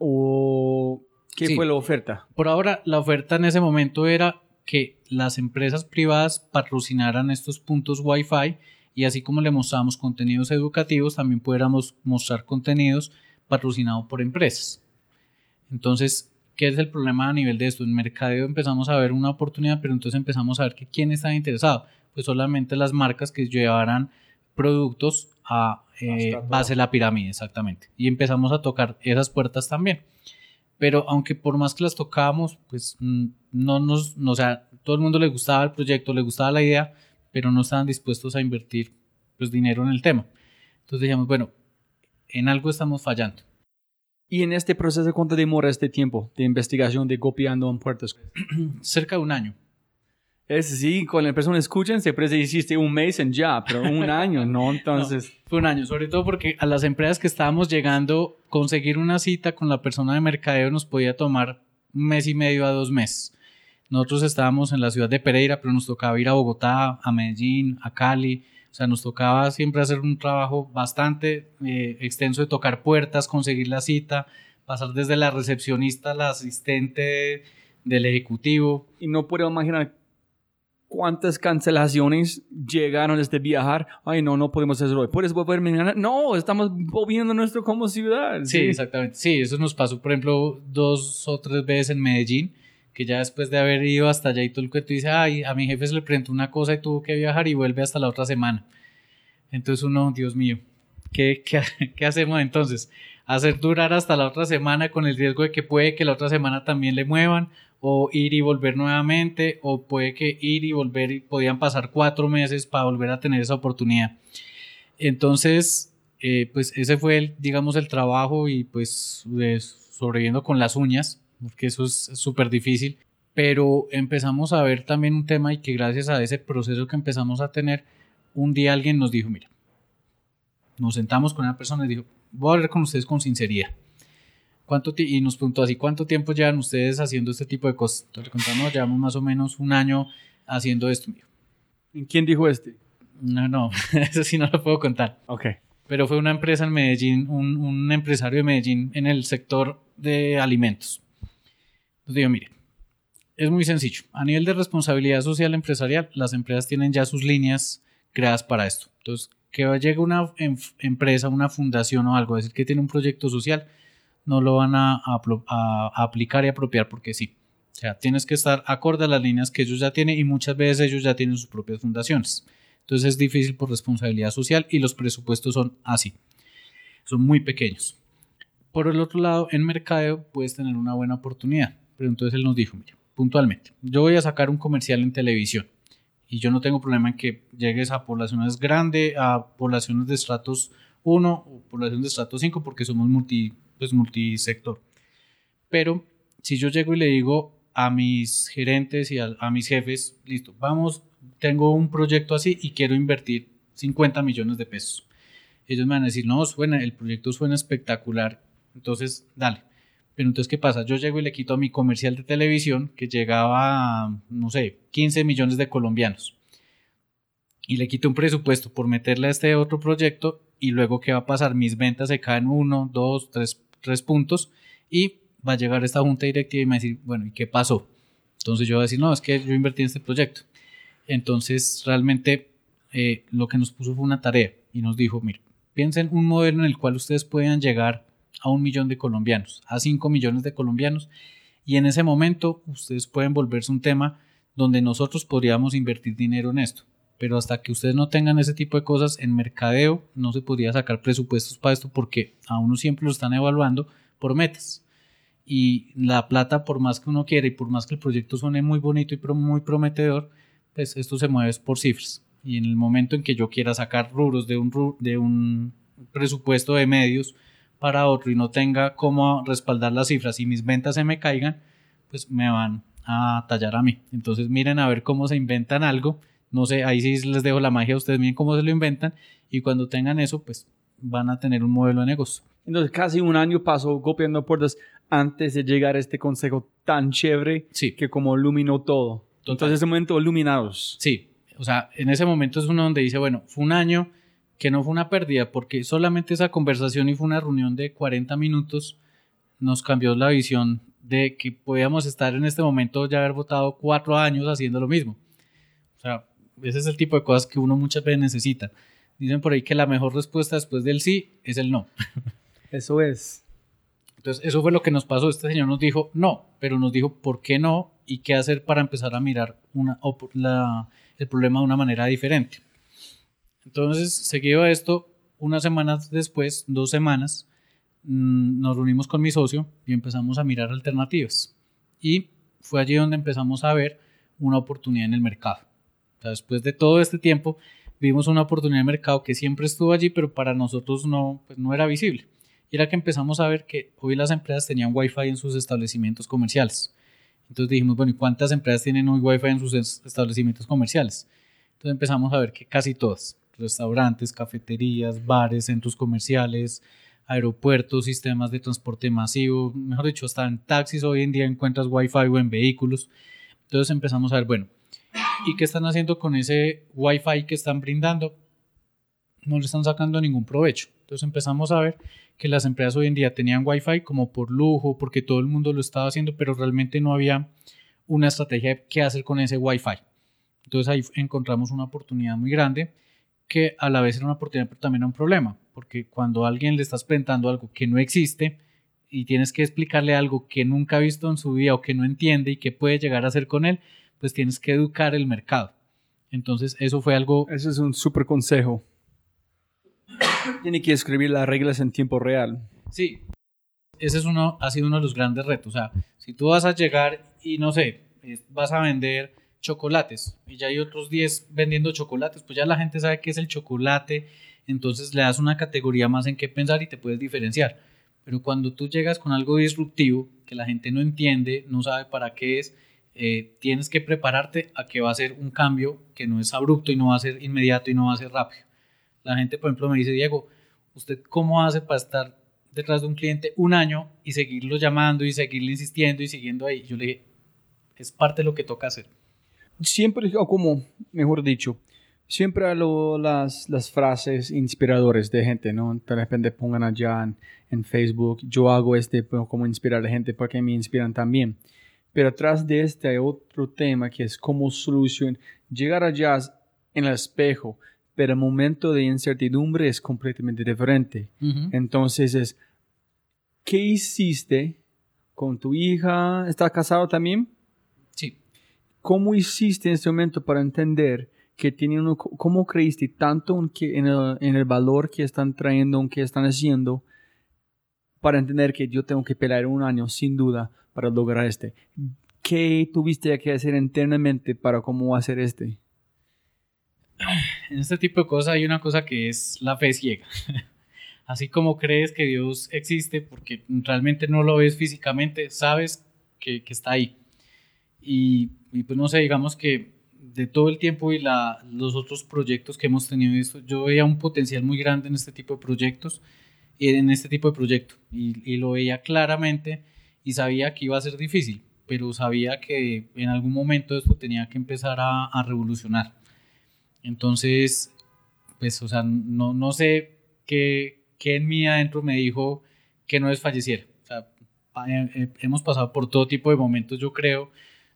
o qué fue la oferta? Por ahora la oferta en ese momento era que las empresas privadas patrocinaran estos puntos Wi-Fi y así como le mostramos contenidos educativos, también pudiéramos mostrar contenidos patrocinados por empresas. Entonces, ¿qué es el problema a nivel de esto? En mercadeo empezamos a ver una oportunidad, pero entonces empezamos a ver que quién está interesado. Pues solamente las marcas que llevaran productos a eh, base de la pirámide, exactamente. Y empezamos a tocar esas puertas también pero aunque por más que las tocábamos, pues mm, no nos, no, o sea, todo el mundo le gustaba el proyecto, le gustaba la idea, pero no estaban dispuestos a invertir pues dinero en el tema. Entonces dijimos, bueno, en algo estamos fallando. ¿Y en este proceso cuánto demora este tiempo de investigación de copiando en puertas? Cerca de un año. Es sí, cuando la persona escuchan, se parece que hiciste un mes en ya, pero un año, ¿no? Entonces. fue un año, sobre todo porque a las empresas que estábamos llegando, conseguir una cita con la persona de mercadeo nos podía tomar un mes y medio a dos meses. Nosotros estábamos en la ciudad de Pereira, pero nos tocaba ir a Bogotá, a Medellín, a Cali. O sea, nos tocaba siempre hacer un trabajo bastante eh, extenso de tocar puertas, conseguir la cita, pasar desde la recepcionista a la asistente del ejecutivo. Y no puedo imaginar cuántas cancelaciones llegaron desde viajar. Ay, no, no podemos hacerlo hoy. ¿Puedes volver mañana? No, estamos volviendo nuestro como ciudad. Sí, exactamente. Sí, eso nos pasó, por ejemplo, dos o tres veces en Medellín, que ya después de haber ido hasta allá y todo el que tú dices, ay, a mi jefe se le presentó una cosa y tuvo que viajar y vuelve hasta la otra semana. Entonces uno, Dios mío, ¿qué, qué, qué hacemos entonces? hacer durar hasta la otra semana con el riesgo de que puede que la otra semana también le muevan o ir y volver nuevamente o puede que ir y volver y podían pasar cuatro meses para volver a tener esa oportunidad. Entonces, eh, pues ese fue el, digamos, el trabajo y pues sobreviviendo con las uñas, porque eso es súper difícil. Pero empezamos a ver también un tema y que gracias a ese proceso que empezamos a tener, un día alguien nos dijo, mira, nos sentamos con una persona y dijo, voy a hablar con ustedes con sinceridad. ¿Cuánto y nos preguntó así, ¿cuánto tiempo llevan ustedes haciendo este tipo de cosas? Entonces le contamos, llevamos más o menos un año haciendo esto. ¿En quién dijo este? No, no, eso sí no lo puedo contar. Ok. Pero fue una empresa en Medellín, un, un empresario de Medellín en el sector de alimentos. Entonces digo, mire, es muy sencillo. A nivel de responsabilidad social empresarial, las empresas tienen ya sus líneas creadas para esto. Entonces, que llegue una em, empresa, una fundación o algo, decir que tiene un proyecto social, no lo van a, aplicar y apropiar porque sí. O sea, tienes que estar acorde a las líneas que ellos ya tienen y muchas veces ellos ya tienen sus propias fundaciones. Entonces es difícil por responsabilidad social y los presupuestos son así. Son muy pequeños. Por el otro lado, en mercadeo puedes tener una buena oportunidad. Pero entonces él nos dijo, mira, puntualmente, yo voy a sacar un comercial en televisión y yo no tengo problema en que llegues a poblaciones grandes, a poblaciones de estratos 1 o poblaciones de estratos 5 porque somos multi, pues, multisector. Pero si yo llego y le digo a mis gerentes y a, mis jefes, listo, vamos, tengo un proyecto así y quiero invertir 50 millones de pesos. Ellos me van a decir, no, suena, el proyecto suena espectacular, entonces dale. Pero entonces, ¿qué pasa? Yo llego y le quito a mi comercial de televisión que llegaba no sé, 15 millones de colombianos. Y le quito un presupuesto por meterle a este otro proyecto y luego, ¿qué va a pasar? Mis ventas se caen uno, dos, tres, tres puntos y va a llegar esta junta directiva y me va a decir, bueno, ¿y qué pasó? Entonces yo voy a decir, no, es que yo invertí en este proyecto. Entonces, realmente eh, lo que nos puso fue una tarea y nos dijo, mire, piensen un modelo en el cual ustedes puedan llegar a un millón de colombianos, a cinco millones de colombianos, y en ese momento ustedes pueden volverse un tema donde nosotros podríamos invertir dinero en esto. Pero hasta que ustedes no tengan ese tipo de cosas en mercadeo, no se podría sacar presupuestos para esto porque a uno siempre lo están evaluando por metas. Y la plata, por más que uno quiera y por más que el proyecto suene muy bonito y muy prometedor, pues esto se mueve por cifras. Y en el momento en que yo quiera sacar rubros de un, de un presupuesto de medios, para otro y no tenga cómo respaldar las cifras y mis ventas se me caigan, pues me van a tallar a mí. Entonces miren a ver cómo se inventan algo. No sé, ahí sí les dejo la magia a ustedes, miren cómo se lo inventan y cuando tengan eso, pues van a tener un modelo de negocio. Entonces casi un año pasó golpeando puertas antes de llegar a este consejo tan chévere sí. que como iluminó todo. Entonces ese momento iluminados. Sí, o sea, en ese momento es uno donde dice, bueno, fue un año que no fue una pérdida, porque solamente esa conversación y fue una reunión de 40 minutos nos cambió la visión de que podíamos estar en este momento ya haber votado cuatro años haciendo lo mismo. O sea, ese es el tipo de cosas que uno muchas veces necesita. Dicen por ahí que la mejor respuesta después del sí es el no. Eso es. Entonces, eso fue lo que nos pasó. Este señor nos dijo no, pero nos dijo por qué no y qué hacer para empezar a mirar una, el problema de una manera diferente. Entonces, seguido a esto, unas semanas después, dos semanas, mm, nos reunimos con mi socio y empezamos a mirar alternativas. Y fue allí donde empezamos a ver una oportunidad en el mercado. Después de todo este tiempo, vimos una oportunidad el mercado que siempre estuvo allí, pero para nosotros no, pues no era visible. Y era que empezamos a ver que hoy las empresas tenían Wi-Fi en sus establecimientos comerciales. Entonces dijimos, bueno, ¿y cuántas empresas tienen hoy Wi-Fi en sus establecimientos comerciales? Entonces empezamos a ver que casi todas restaurantes, cafeterías, bares, centros comerciales, aeropuertos, sistemas de transporte masivo, mejor dicho, hasta en taxis hoy en día encuentras Wi-Fi o en vehículos. Entonces empezamos a ver, bueno, ¿y qué están haciendo con ese Wi-Fi que están brindando? no le están sacando ningún provecho. Entonces empezamos a ver que las empresas hoy en día tenían Wi-Fi como por lujo, porque todo el mundo lo estaba haciendo, pero realmente no había una estrategia de qué hacer con ese Wi-Fi. Entonces ahí encontramos una oportunidad muy grande que a la vez era una oportunidad, pero también era un problema, porque cuando a alguien le estás presentando algo que no existe y tienes que explicarle algo que nunca ha visto en su vida o que no entiende y que puede llegar a hacer con él, pues tienes que educar el mercado. Entonces eso fue algo... Ese es un súper consejo. Tiene que escribir las reglas en tiempo real. Sí, ese es uno, ha sido uno de los grandes retos. O sea, si tú vas a llegar y no sé, vas a vender chocolates y ya hay otros 10 vendiendo chocolates, pues ya la gente sabe qué es el chocolate, entonces le das una categoría más en qué pensar y te puedes diferenciar. Pero cuando tú llegas con algo disruptivo que la gente no entiende, no sabe para qué es, eh, tienes que prepararte a que va a ser un cambio que no es abrupto y no va a ser inmediato y no va a ser rápido. La gente, por ejemplo, me dice, Diego, ¿usted cómo hace para estar detrás de un cliente un año y seguirlo llamando y seguirle insistiendo y siguiendo ahí? Yo le dije, es parte de lo que toca hacer. Siempre, o como, mejor dicho, siempre hablo las, las frases inspiradoras de gente, ¿no? De repente pongan allá en, en Facebook, yo hago este como inspirar a la gente porque me inspiran también. Pero atrás de este hay otro tema que es cómo solución llegar allá en el espejo, pero el momento de incertidumbre es completamente diferente. Entonces es, ¿qué hiciste con tu hija? ¿Estás casado también? Sí. ¿Cómo hiciste en ese momento para entender que tiene uno, cómo creíste tanto en, el, en el valor que están trayendo, en que están haciendo, para entender que yo tengo que pelear un año sin duda para lograr este? ¿Qué tuviste que hacer internamente para cómo hacer este? en este tipo de cosas hay una cosa que es la fe ciega. Así como crees que Dios existe porque realmente no lo ves físicamente, sabes que, está ahí. Y, pues no sé, digamos que de todo el tiempo y la, los otros proyectos que hemos tenido esto, yo veía un potencial muy grande en este tipo de proyectos y en este tipo de proyecto y, lo veía claramente y sabía que iba a ser difícil, pero sabía que en algún momento esto tenía que empezar a, a revolucionar. Entonces, pues, o sea, no, no sé qué, qué en mí adentro me dijo que no desfalleciera. O eh, eh, hemos pasado por todo tipo de momentos, yo creo,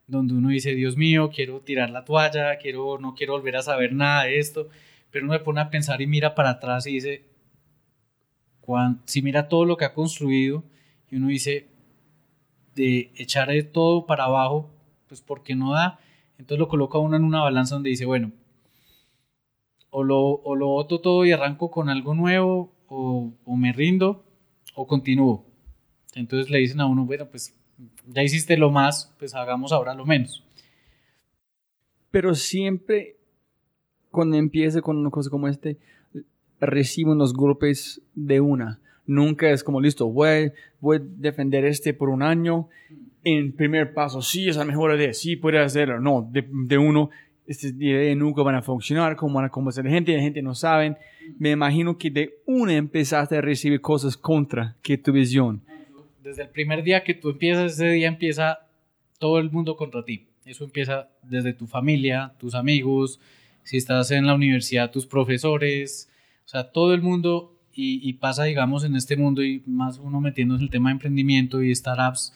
donde uno dice, Dios mío, quiero tirar la toalla, quiero, no quiero volver a saber nada de esto, pero uno me pone a pensar y mira para atrás y dice, si mira todo lo que ha construido y uno dice, de echar todo para abajo, pues porque no da, entonces lo coloca uno en una balanza donde dice, bueno, o lo, o lo boto todo y arranco con algo nuevo, o, o, me rindo, o continúo. Entonces le dicen a uno, bueno, pues ya hiciste lo más, pues hagamos ahora lo menos. Pero siempre, cuando empiece con una cosa como este, recibo unos golpes de una. Nunca es como, listo, voy, voy a defender este por un año. En primer paso, sí, es la mejor idea, sí, puede hacerlo. No, de, de uno, estas ideas nunca van a funcionar, cómo van a convencer a la gente, la gente no sabe. Me imagino que de una empezaste a recibir cosas contra que tu visión. Desde el primer día que tú empiezas, ese día empieza todo el mundo contra ti. Eso empieza desde tu familia, tus amigos, si estás en la universidad, tus profesores, o sea, todo el mundo y, y pasa, digamos, en este mundo y más uno metiéndose en el tema de emprendimiento y startups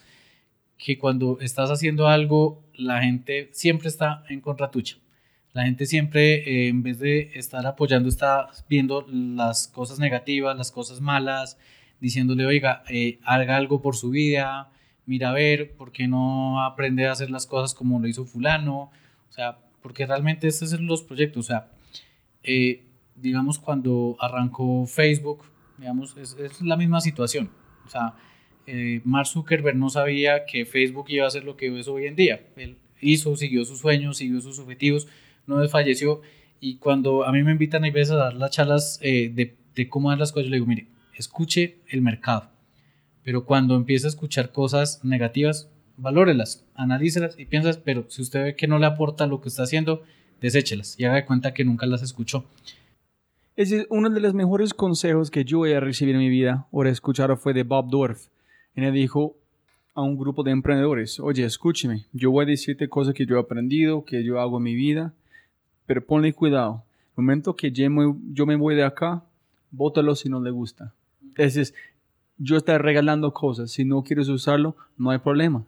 que cuando estás haciendo algo, la gente siempre está en contra tuya. La gente siempre, eh, en vez de estar apoyando, está viendo las cosas negativas, las cosas malas, diciéndole, oiga, eh, haga algo por su vida, mira a ver, ¿por qué no aprende a hacer las cosas como lo hizo fulano? O sea, porque realmente estos son los proyectos. O sea, eh, digamos, cuando arrancó Facebook, digamos, es, es la misma situación. O sea, eh, Mark Zuckerberg no sabía que Facebook iba a ser lo que es hoy en día. Él hizo, siguió sus sueños, siguió sus objetivos, no desfalleció. Y cuando a mí me invitan a veces a dar las charlas eh, de, cómo dar las cosas, yo le digo, mire, escuche el mercado. Pero cuando empieza a escuchar cosas negativas, valórelas, analícelas y piensas, pero si usted ve que no le aporta lo que está haciendo, deséchelas y haga de cuenta que nunca las escuchó. Es uno de los mejores consejos que yo he recibido en mi vida o he escuchado fue de Bob Dorff y le dijo a un grupo de emprendedores, oye, escúcheme, yo voy a decirte cosas que yo he aprendido, que yo hago en mi vida, pero ponle cuidado. momento que yo me, voy de acá, bótalo si no le gusta. Entonces, yo estoy regalando cosas. Si no quieres usarlo, no hay problema.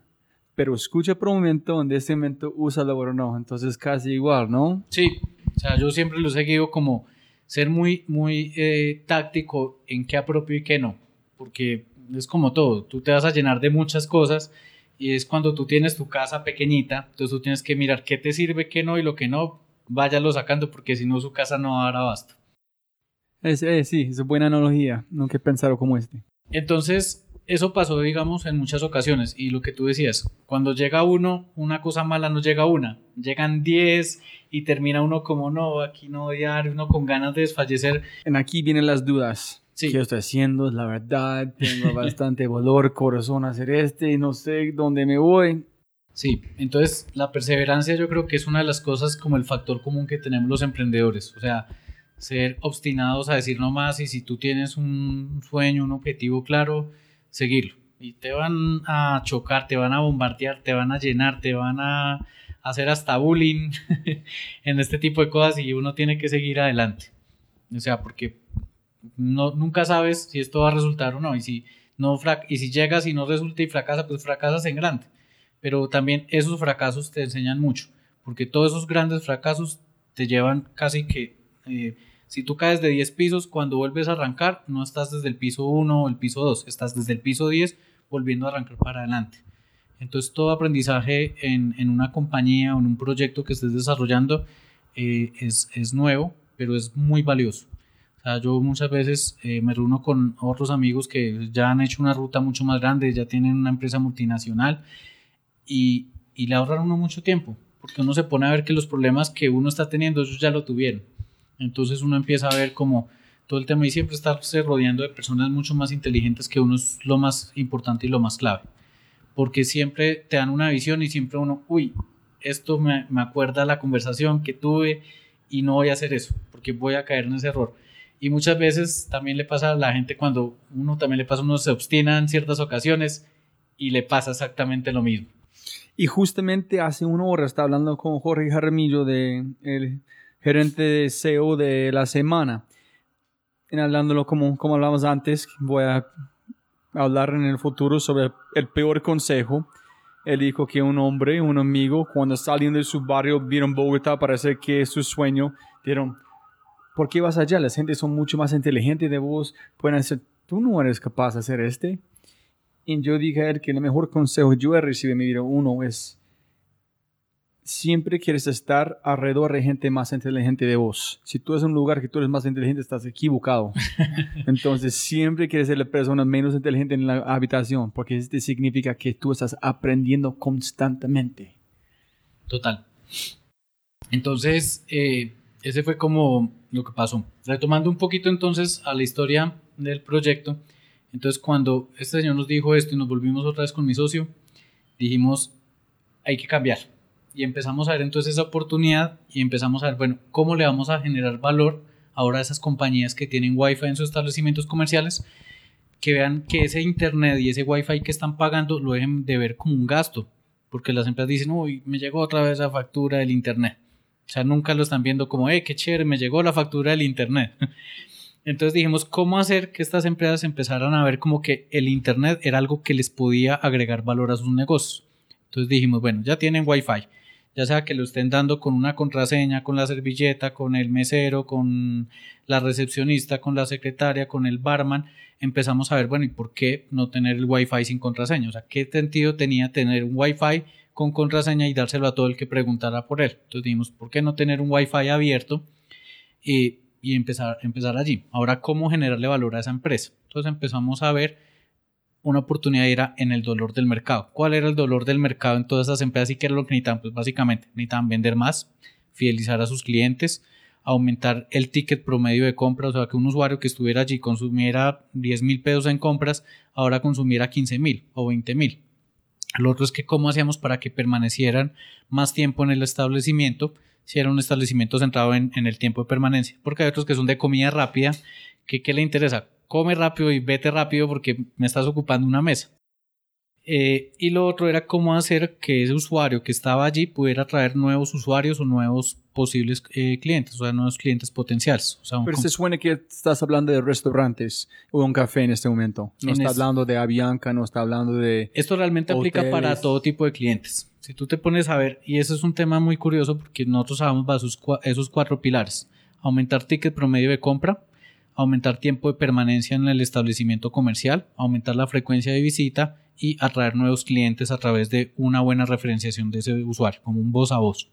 Pero escucha por un momento, en ese momento úsalo o no. Entonces, casi igual, ¿no? Sí, o sea, yo siempre lo he seguido como ser muy, muy eh, táctico en qué apropio y qué no. Porque es como todo, tú te vas a llenar de muchas cosas y es cuando tú tienes tu casa pequeñita, entonces tú tienes que mirar qué te sirve, qué no y lo que no, váyalo sacando porque si no su casa no va a dar abasto. Es, eh, sí, es buena analogía, nunca he pensado como este. Entonces, eso pasó, digamos, en muchas ocasiones. Y lo que tú decías, cuando llega uno, una cosa mala no llega una. Llegan 10 y termina uno como, no, aquí no dar, uno con ganas de desfallecer. En aquí vienen las dudas. Sí. ¿Qué estoy haciendo? Es la verdad. Tengo bastante valor, corazón hacer este y no sé dónde me voy. Sí, entonces la perseverancia yo creo que es una de las cosas como el factor común que tenemos los emprendedores. O sea, ser obstinados a decir no más y si tú tienes un sueño, un objetivo claro, seguirlo. Y te van a chocar, te van a bombardear, te van a llenar, te van a hacer hasta bullying en este tipo de cosas y uno tiene que seguir adelante. O sea, porque no, nunca sabes si esto va a resultar o no. Y si, no y si llegas y no resulta y fracasa, pues fracasas en grande. Pero también esos fracasos te enseñan mucho, porque todos esos grandes fracasos te llevan casi que, eh, si tú caes de 10 pisos, cuando vuelves a arrancar, no estás desde el piso 1 o el piso 2, estás desde el piso 10 volviendo a arrancar para adelante. Entonces todo aprendizaje en, en una compañía o en un proyecto que estés desarrollando eh, es, es nuevo, pero es muy valioso. O sea, yo muchas veces eh, me reúno con otros amigos que ya han hecho una ruta mucho más grande, ya tienen una empresa multinacional y, y le ahorran uno mucho tiempo, porque uno se pone a ver que los problemas que uno está teniendo, ellos ya lo tuvieron. Entonces uno empieza a ver como todo el tema y siempre estarse rodeando de personas mucho más inteligentes que uno es lo más importante y lo más clave. Porque siempre te dan una visión y siempre uno, uy, esto me, me acuerda la conversación que tuve y no voy a hacer eso, porque voy a caer en ese error. Y muchas veces también le pasa a la gente cuando uno también le pasa, uno se obstina en ciertas ocasiones y le pasa exactamente lo mismo. Y justamente hace una hora estaba hablando con Jorge Jaramillo, de, el gerente de SEO de la semana. En hablándolo como, como hablamos antes, voy a hablar en el futuro sobre el peor consejo. Él dijo que un hombre, un amigo, cuando saliendo de su barrio, vieron Bogotá, parece que es su sueño, dijeron, ¿por qué vas allá? Las gente son mucho más inteligentes de vos, pueden hacer, tú no eres capaz de hacer este. Y yo dije a él que el mejor consejo que yo he recibido en mi vida, uno es, siempre quieres estar alrededor de gente más inteligente de vos. Si tú eres un lugar que tú eres más inteligente, estás equivocado. Entonces, siempre quieres ser la persona menos inteligente en la habitación, porque esto significa que tú estás aprendiendo constantemente. Total. Entonces, eh, ese fue como lo que pasó. Retomando un poquito entonces a la historia del proyecto, entonces cuando este señor nos dijo esto y nos volvimos otra vez con mi socio, dijimos, hay que cambiar. Y empezamos a ver entonces esa oportunidad y empezamos a ver, bueno, ¿cómo le vamos a generar valor ahora a esas compañías que tienen Wi-Fi en sus establecimientos comerciales? Que vean que ese Internet y ese Wi-Fi que están pagando lo dejen de ver como un gasto. Porque las empresas dicen, uy, me llegó otra vez la factura del Internet. O sea, nunca lo están viendo como, eh, qué chévere, me llegó la factura del Internet. Entonces dijimos, ¿cómo hacer que estas empresas empezaran a ver como que el Internet era algo que les podía agregar valor a sus negocios? Entonces dijimos, bueno, ya tienen Wi-Fi, ya sea que lo estén dando con una contraseña, con la servilleta, con el mesero, con la recepcionista, con la secretaria, con el barman, empezamos a ver, bueno, ¿y por qué no tener el Wi-Fi sin contraseña? O sea, ¿qué sentido tenía tener un Wi-Fi con contraseña y dárselo a todo el que preguntara por él? Entonces dijimos, ¿por qué no tener un Wi-Fi abierto y, empezar allí? Ahora, ¿cómo generarle valor a esa empresa? Entonces empezamos a ver una oportunidad era en el dolor del mercado. ¿Cuál era el dolor del mercado en todas estas empresas y qué era lo que necesitaban? Pues básicamente necesitaban vender más, fidelizar a sus clientes, aumentar el ticket promedio de compra, o sea, que un usuario que estuviera allí consumiera 10 mil pesos en compras, ahora consumiera 15 mil o 20 mil. Lo otro es que cómo hacíamos para que permanecieran más tiempo en el establecimiento, si era un establecimiento centrado en, el tiempo de permanencia, porque hay otros que son de comida rápida, ¿qué le interesa? Come rápido y vete rápido porque me estás ocupando una mesa. Eh, y lo otro era cómo hacer que ese usuario que estaba allí pudiera traer nuevos usuarios o nuevos posibles eh, clientes, o sea, nuevos clientes potenciales. O sea, Pero se suena que estás hablando de restaurantes o un café en este momento. No está hablando de Avianca, no está hablando de... Esto realmente aplica para todo tipo de clientes. Si tú te pones a ver, y eso es un tema muy curioso porque nosotros sabemos esos, esos cuatro pilares. Aumentar ticket promedio de compra, aumentar tiempo de permanencia en el establecimiento comercial, aumentar la frecuencia de visita y atraer nuevos clientes a través de una buena referenciación de ese usuario, como un voz a voz.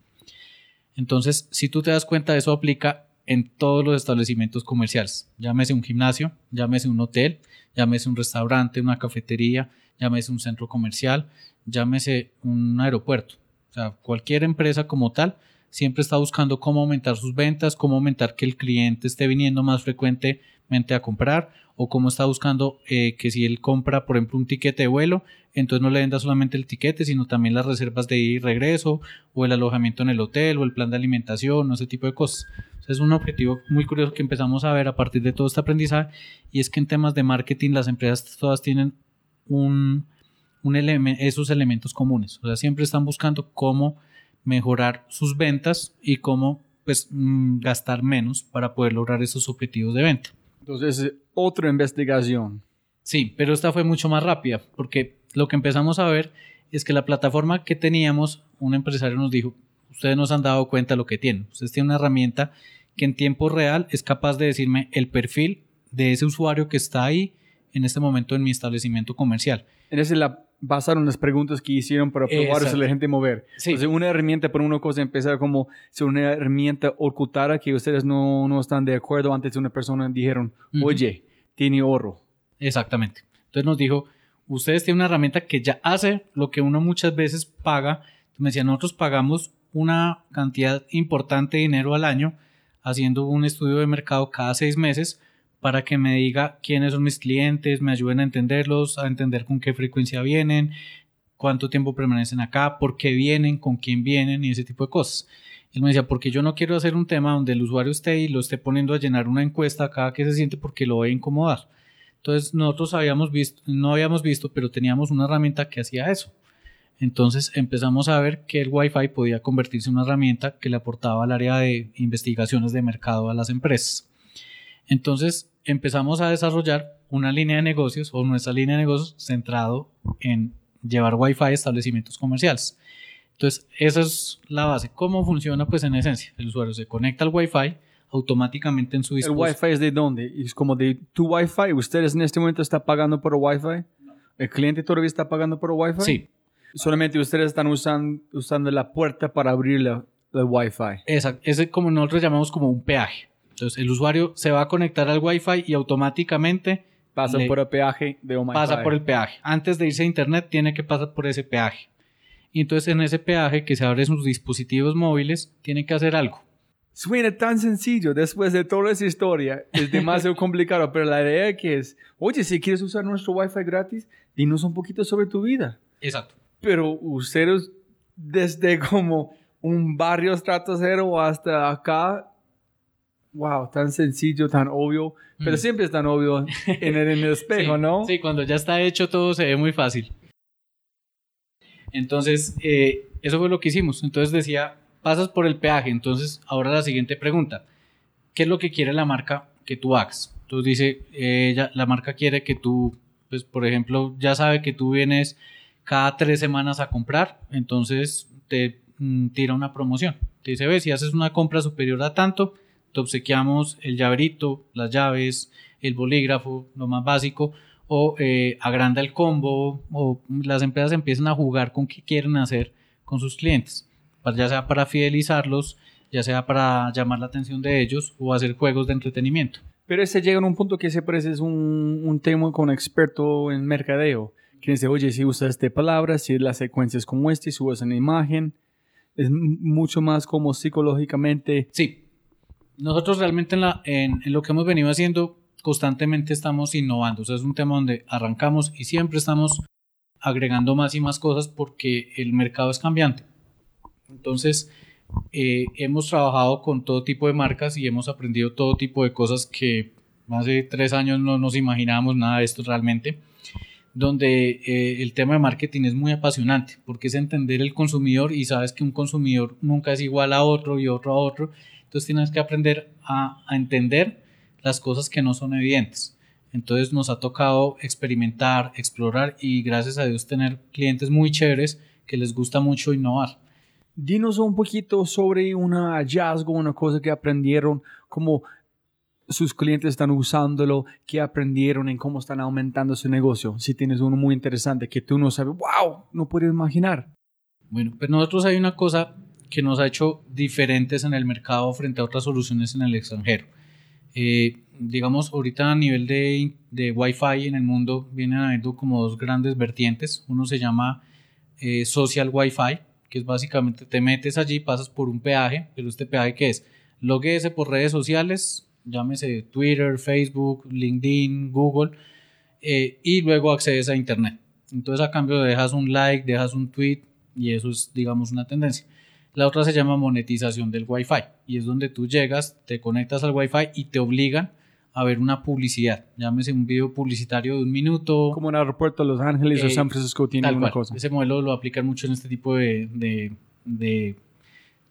Entonces, si tú te das cuenta, eso aplica en todos los establecimientos comerciales. Llámese un gimnasio, llámese un hotel, llámese un restaurante, una cafetería, llámese un centro comercial, llámese un aeropuerto. O sea, cualquier empresa como tal siempre está buscando cómo aumentar sus ventas, cómo aumentar que el cliente esté viniendo más frecuentemente a comprar o cómo está buscando eh, que si él compra, por ejemplo, un tiquete de vuelo, entonces no le venda solamente el tiquete, sino también las reservas de ir y regreso, o el alojamiento en el hotel, o el plan de alimentación, o ese tipo de cosas. es un objetivo muy curioso que empezamos a ver a partir de todo este aprendizaje, y es que en temas de marketing las empresas todas tienen un, un esos elementos comunes, o sea, siempre están buscando cómo mejorar sus ventas y cómo pues, mm, gastar menos para poder lograr esos objetivos de venta. Entonces, otra investigación. Sí, pero esta fue mucho más rápida, porque lo que empezamos a ver es que la plataforma que teníamos, un empresario nos dijo, ustedes nos han dado cuenta de lo que tienen. Ustedes tienen una herramienta que en tiempo real es capaz de decirme el perfil de ese usuario que está ahí en este momento en mi establecimiento comercial. Ese la basaron las preguntas que hicieron para probar si la gente mover. Sí. Entonces, una herramienta por una cosa empezar como si una herramienta ocultara que ustedes no, no están de acuerdo antes de una persona dijeron, oye, tiene oro. Exactamente. Entonces nos dijo, ustedes tienen una herramienta que ya hace lo que uno muchas veces paga. Me decía, nosotros pagamos una cantidad importante de dinero al año haciendo un estudio de mercado cada seis meses para que me diga quiénes son mis clientes, me ayuden a entenderlos, a entender con qué frecuencia vienen, cuánto tiempo permanecen acá, por qué vienen, con quién vienen y ese tipo de cosas. Él me decía, porque yo no quiero hacer un tema donde el usuario esté y lo esté poniendo a llenar una encuesta cada que se siente porque lo voy incomodar. Entonces nosotros habíamos visto, no habíamos visto, pero teníamos una herramienta que hacía eso. Entonces empezamos a ver que el Wi-Fi podía convertirse en una herramienta que le aportaba al área de investigaciones de mercado a las empresas. Entonces empezamos a desarrollar una línea de negocios o nuestra línea de negocios centrado en llevar Wi-Fi a establecimientos comerciales. Entonces, esa es la base. ¿Cómo funciona? Pues en esencia, el usuario se conecta al Wi-Fi automáticamente en su dispositivo. ¿El Wi-Fi es de dónde? ¿Es como de tu Wi-Fi? ¿Ustedes en este momento están pagando por Wi-Fi? ¿El cliente todavía está pagando por Wi-Fi? Sí. Solamente ustedes están usando, usando la puerta para abrir la, el Wi-Fi. Exacto. Ese como nosotros llamamos como un peaje. Entonces el usuario se va a conectar al Wi-Fi y automáticamente pasa por el peaje de OMI Pasa por el peaje. Antes de irse a internet tiene que pasar por ese peaje. Y entonces en ese peaje que se abre sus dispositivos móviles tiene que hacer algo. Suena tan sencillo después de toda esa historia. Es demasiado complicado, pero la idea que es, oye, si quieres usar nuestro Wi-Fi gratis, dinos un poquito sobre tu vida. Exacto. Pero ustedes desde como un barrio estrato cero hasta acá wow, tan sencillo, tan obvio, pero mm. siempre es tan obvio en el, espejo, ¿no? Sí, cuando ya está hecho todo se ve muy fácil. Entonces, eh, eso fue lo que hicimos. Entonces decía, pasas por el peaje. Entonces, ahora la siguiente pregunta, ¿qué es lo que quiere la marca que tú hagas? Entonces dice, eh, la marca quiere que tú, pues, por ejemplo, ya sabe que tú vienes cada tres semanas a comprar, entonces te mm, tira una promoción. Te dice, ve, si haces una compra superior a tanto, te obsequiamos el llaverito, las llaves, el bolígrafo, lo más básico, o eh, agranda el combo, o las empresas empiezan a jugar con qué quieren hacer con sus clientes, ya sea para fidelizarlos, ya sea para llamar la atención de ellos o hacer juegos de entretenimiento. Pero ese llega en un punto que siempre es un, un tema con experto en mercadeo, que dice, oye, si usas esta palabra, si la secuencia es como esta, si usas una imagen, es mucho más como psicológicamente. Sí, nosotros realmente en, la, en, lo que hemos venido haciendo constantemente estamos innovando. O sea, es un tema donde arrancamos y siempre estamos agregando más y más cosas porque el mercado es cambiante. Entonces, eh, hemos trabajado con todo tipo de marcas y hemos aprendido todo tipo de cosas que hace tres años no nos imaginábamos nada de esto realmente. donde eh, el tema de marketing es muy apasionante, porque es entender el consumidor y sabes que un consumidor nunca es igual a otro y otro a otro, entonces tienes que aprender a, a entender las cosas que no son evidentes. Entonces nos ha tocado experimentar, explorar y gracias a Dios tener clientes muy chéveres que les gusta mucho innovar. Dinos un poquito sobre un hallazgo, una cosa que aprendieron, cómo sus clientes están usándolo, qué aprendieron en cómo están aumentando su negocio. Si tienes uno muy interesante que tú no sabes, wow, no puedes imaginar. Bueno, pues nosotros hay una cosa que nos ha hecho diferentes en el mercado frente a otras soluciones en el extranjero. Eh, digamos, ahorita a nivel de, de Wi-Fi en el mundo vienen habiendo como dos grandes vertientes. Uno se llama eh, Social Wi-Fi, que es básicamente te metes allí, pasas por un peaje, pero este peaje que es, por redes sociales, llámese Twitter, Facebook, LinkedIn, Google, eh, y luego accedes a Internet. Entonces a cambio dejas un like, dejas un tweet y eso es, digamos, una tendencia. La otra se llama monetización del Wi-Fi y es donde tú llegas, te conectas al Wi-Fi y te obligan a ver una publicidad, llámese un video publicitario de un minuto. Como en el aeropuerto de Los Ángeles o Eh, San Francisco tiene Tal una cual. cosa. Ese modelo lo aplican mucho en este tipo de, de- de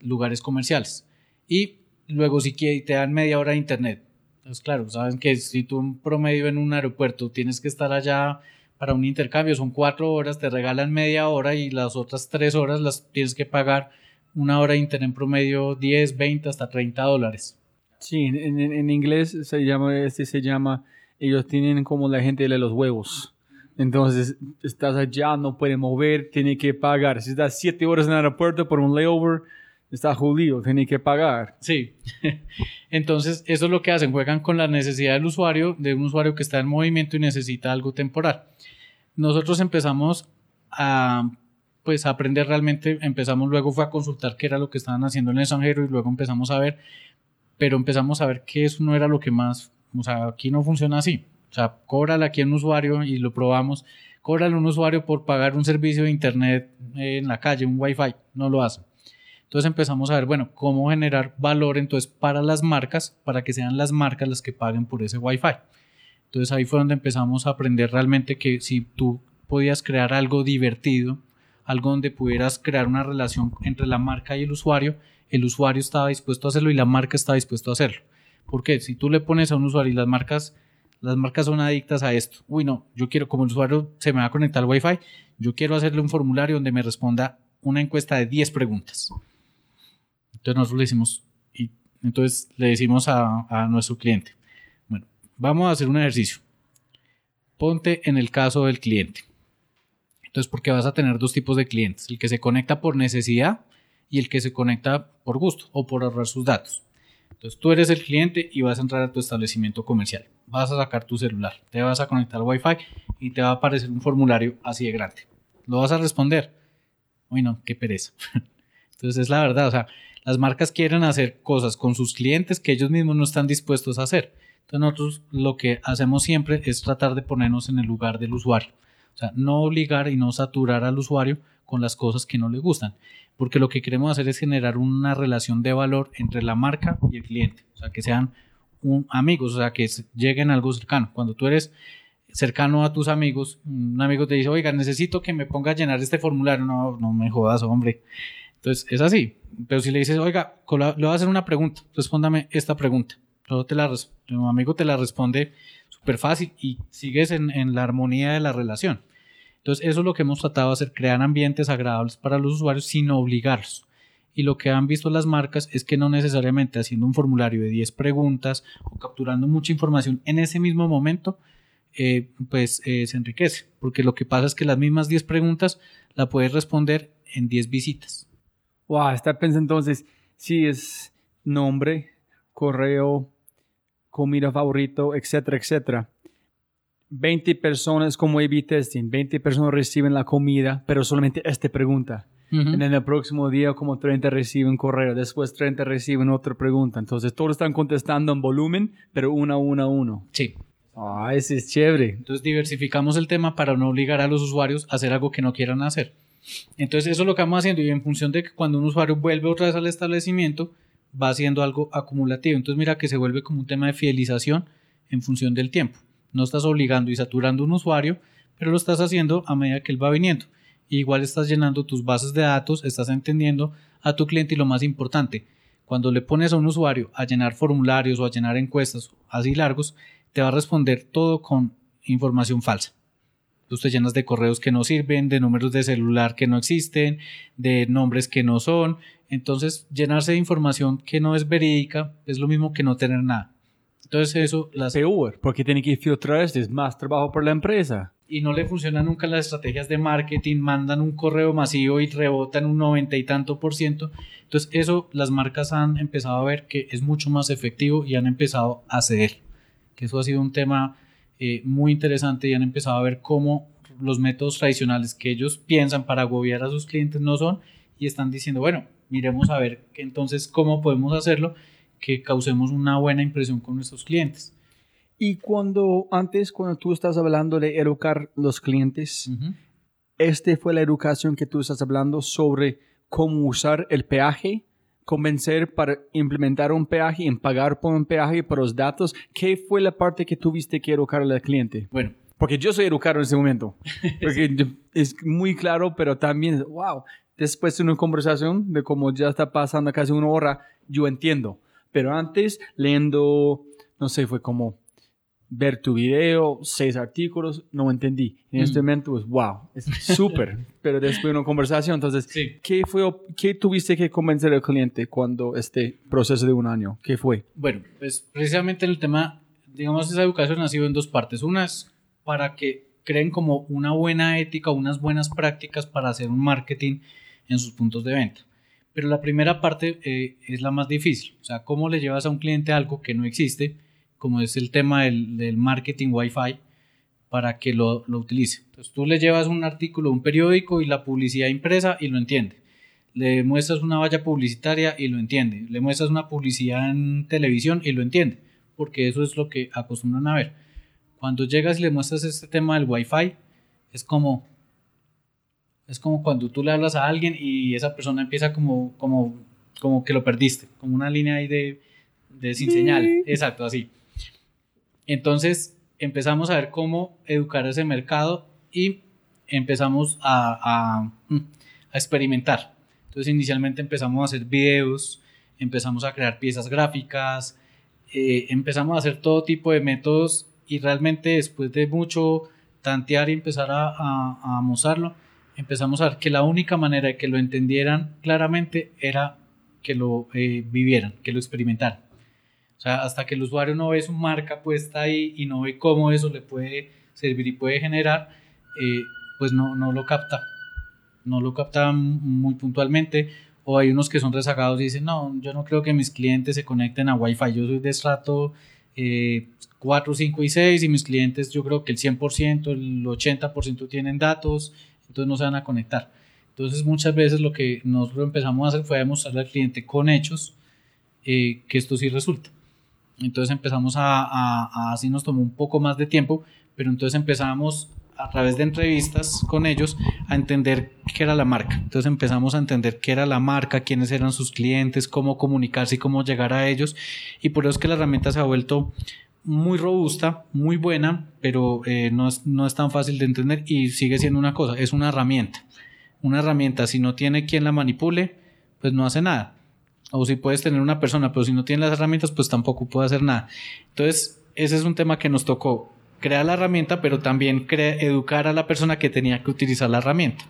lugares comerciales. Y luego si quie- te dan media hora de internet. Entonces, claro, saben que si tú en promedio en un aeropuerto tienes que estar allá para un intercambio, son cuatro horas, te regalan media hora y las otras tres horas las tienes que pagar una hora de internet en promedio 10, 20, hasta 30 dólares. Sí, en, en- en inglés se llama, este se llama, ellos tienen como la gente de los huevos. Entonces, estás allá, no puedes mover, tiene que pagar. Si estás siete horas en el aeropuerto por un layover, está jodido, tiene que pagar. Sí. Entonces, eso es lo que hacen, juegan con la necesidad del usuario, de un usuario que está en movimiento y necesita algo temporal. Nosotros empezamos a pues a aprender realmente, empezamos luego fue a consultar qué era lo que estaban haciendo en el extranjero y luego empezamos a ver, pero empezamos a ver que eso no era lo que más, o sea, aquí no funciona así. O sea, cóbrale aquí un usuario y lo probamos, cóbrale un usuario por pagar un servicio de internet en la calle, un wifi, no lo hacen. Entonces empezamos a ver, bueno, cómo generar valor entonces para las marcas, para que sean las marcas las que paguen por ese Wi-Fi. Entonces ahí fue donde empezamos a aprender realmente que si tú podías crear algo divertido, algo donde pudieras crear una relación entre la marca y el usuario, el usuario estaba dispuesto a hacerlo y la marca estaba dispuesto a hacerlo. Porque si tú le pones a un usuario y las marcas, las marcas son adictas a esto. Uy, no, yo quiero, como el usuario se me va a conectar al Wi-Fi, yo quiero hacerle un formulario donde me responda una encuesta de 10 preguntas. Entonces nosotros le decimos, y entonces le decimos a, a nuestro cliente, bueno, vamos a hacer un ejercicio. Ponte en el caso del cliente. Entonces, porque vas a tener dos tipos de clientes, el que se conecta por necesidad y el que se conecta por gusto o por ahorrar sus datos. Entonces, tú eres el cliente y vas a entrar a tu establecimiento comercial. Vas a sacar tu celular, te vas a conectar al Wi-Fi y te va a aparecer un formulario así de grande. ¿Lo vas a responder? Uy, no, qué pereza. Entonces, es la verdad, o sea, las marcas quieren hacer cosas con sus clientes que ellos mismos no están dispuestos a hacer. Entonces, nosotros lo que hacemos siempre es tratar de ponernos en el lugar del usuario. O sea, no obligar y no saturar al usuario con las cosas que no le gustan, porque lo que queremos hacer es generar una relación de valor entre la marca y el cliente, o sea, que sean amigos, o sea, que lleguen a algo cercano. Cuando tú eres cercano a tus amigos, un amigo te dice, oiga, necesito que me ponga a llenar este formulario, no, no me jodas, hombre. Entonces, es así. Pero si le dices, oiga, le voy a hacer una pregunta, respóndame esta pregunta. Luego te la, tu amigo te la responde fácil y sigues en, la armonía de la relación. Entonces, eso es lo que hemos tratado de hacer, crear ambientes agradables para los usuarios sin obligarlos. Y lo que han visto las marcas es que no necesariamente haciendo un formulario de 10 preguntas o capturando mucha información en ese mismo momento, eh, pues eh, se enriquece. Porque lo que pasa es que las mismas 10 preguntas la puedes responder en 10 visitas. Wow, está pensando entonces, si es nombre, correo, comida favorito, etcétera, etcétera. 20 personas como A-B testing, 20 personas reciben la comida, pero solamente esta pregunta. En el próximo día como 30 reciben correo, después 30 reciben otra pregunta. Entonces todos están contestando en volumen, pero uno a uno a uno. Sí. Ah, ese es chévere. Entonces diversificamos el tema para no obligar a los usuarios a hacer algo que no quieran hacer. Entonces eso es lo que vamos haciendo y en función de que cuando un usuario vuelve otra vez al establecimiento va haciendo algo acumulativo. Entonces mira que se vuelve como un tema de fidelización en función del tiempo. No estás obligando y saturando un usuario pero lo estás haciendo a medida que él va viniendo. igual estás llenando tus bases de datos, estás entendiendo a tu cliente y lo más importante, cuando le pones a un usuario a llenar formularios o a llenar encuestas así largos, te va a responder todo con información falsa. Tú te llenas de correos que no sirven, de números de celular que no existen, de nombres que no son. Entonces, llenarse de información que no es verídica es lo mismo que no tener nada. Entonces, eso las... Peor, porque tiene que filtrar, es más trabajo para la empresa y no le funcionan nunca las estrategias de marketing, mandan un correo masivo y rebotan un noventa y tanto por ciento. Entonces eso las marcas han empezado a ver que es mucho más efectivo y han empezado a ceder. Que eso ha sido un tema eh, muy interesante y han empezado a ver cómo los métodos tradicionales que ellos piensan para agobiar a sus clientes no son y están diciendo, bueno, miremos a ver entonces cómo podemos hacerlo que causemos una buena impresión con nuestros clientes. Y cuando antes, cuando tú estás hablando de educar los clientes, ¿este fue la educación que tú estás hablando sobre cómo usar el peaje? convencer para implementar un peaje y pagar por un peaje por los datos. ¿Qué fue la parte que tuviste que educar al cliente? Bueno, porque yo soy educado en ese momento. Porque es muy claro, pero también, wow, después de una conversación de cómo ya está pasando casi una hora, yo entiendo. Pero antes, leyendo, no sé, fue como ver tu video, seis artículos, no entendí. En este mm. momento, pues, wow, es súper. pero después de una conversación, entonces, ¿qué, fue, ¿qué tuviste que convencer al cliente cuando este proceso de un año? ¿Qué fue? Bueno, pues precisamente el tema, digamos, esa educación ha sido en dos partes. Una es para que creen como una buena ética, unas buenas prácticas para hacer un marketing en sus puntos de venta. Pero la primera parte eh, es la más difícil. O sea, ¿cómo le llevas a un cliente algo que no existe? como es el tema del, marketing Wi-Fi, para que lo, lo, utilice. Entonces tú le llevas un artículo, un periódico y la publicidad impresa y lo entiende. Le muestras una valla publicitaria y lo entiende. Le muestras una publicidad en televisión y lo entiende, porque eso es lo que acostumbran a ver. Cuando llegas y le muestras este tema del Wi-Fi, es como, es como cuando tú le hablas a alguien y esa persona empieza como, como, como que lo perdiste, como una línea ahí de, de sin señal. Exacto, así. Entonces empezamos a ver cómo educar ese mercado y empezamos a, mm, experimentar. Entonces inicialmente empezamos a hacer videos, empezamos a crear piezas gráficas, eh, empezamos a hacer todo tipo de métodos y realmente después de mucho tantear y empezar a, mostrarlo, empezamos a ver que la única manera de que lo entendieran claramente era que lo eh, vivieran, que lo experimentaran. O sea, hasta que el usuario no ve su marca puesta ahí y no ve cómo eso le puede servir y puede generar, eh, pues no, no lo capta. No lo capta muy puntualmente. O hay unos que son rezagados y dicen, no, yo no creo que mis clientes se conecten a Wi-Fi. Yo soy de estrato eh, 4, 5 y 6 y mis clientes yo creo que el 100%, el 80% tienen datos, entonces no se van a conectar. Entonces muchas veces lo que nosotros empezamos a hacer fue demostrarle al cliente con hechos eh, que esto sí resulta. Entonces empezamos a, así nos tomó un poco más de tiempo, pero entonces empezamos a través de entrevistas con ellos a entender qué era la marca. Entonces empezamos a entender qué era la marca, quiénes eran sus clientes, cómo comunicarse y cómo llegar a ellos. Y por eso es que la herramienta se ha vuelto muy robusta, muy buena, pero eh, no, es, no es tan fácil de entender y sigue siendo una cosa, es una herramienta. Una herramienta, si no tiene quien la manipule, pues no hace nada o si puedes tener una persona, pero si no tienes las herramientas, pues tampoco puede hacer nada. Entonces, ese es un tema que nos tocó. Crear la herramienta, pero también educar a la persona que tenía que utilizar la herramienta.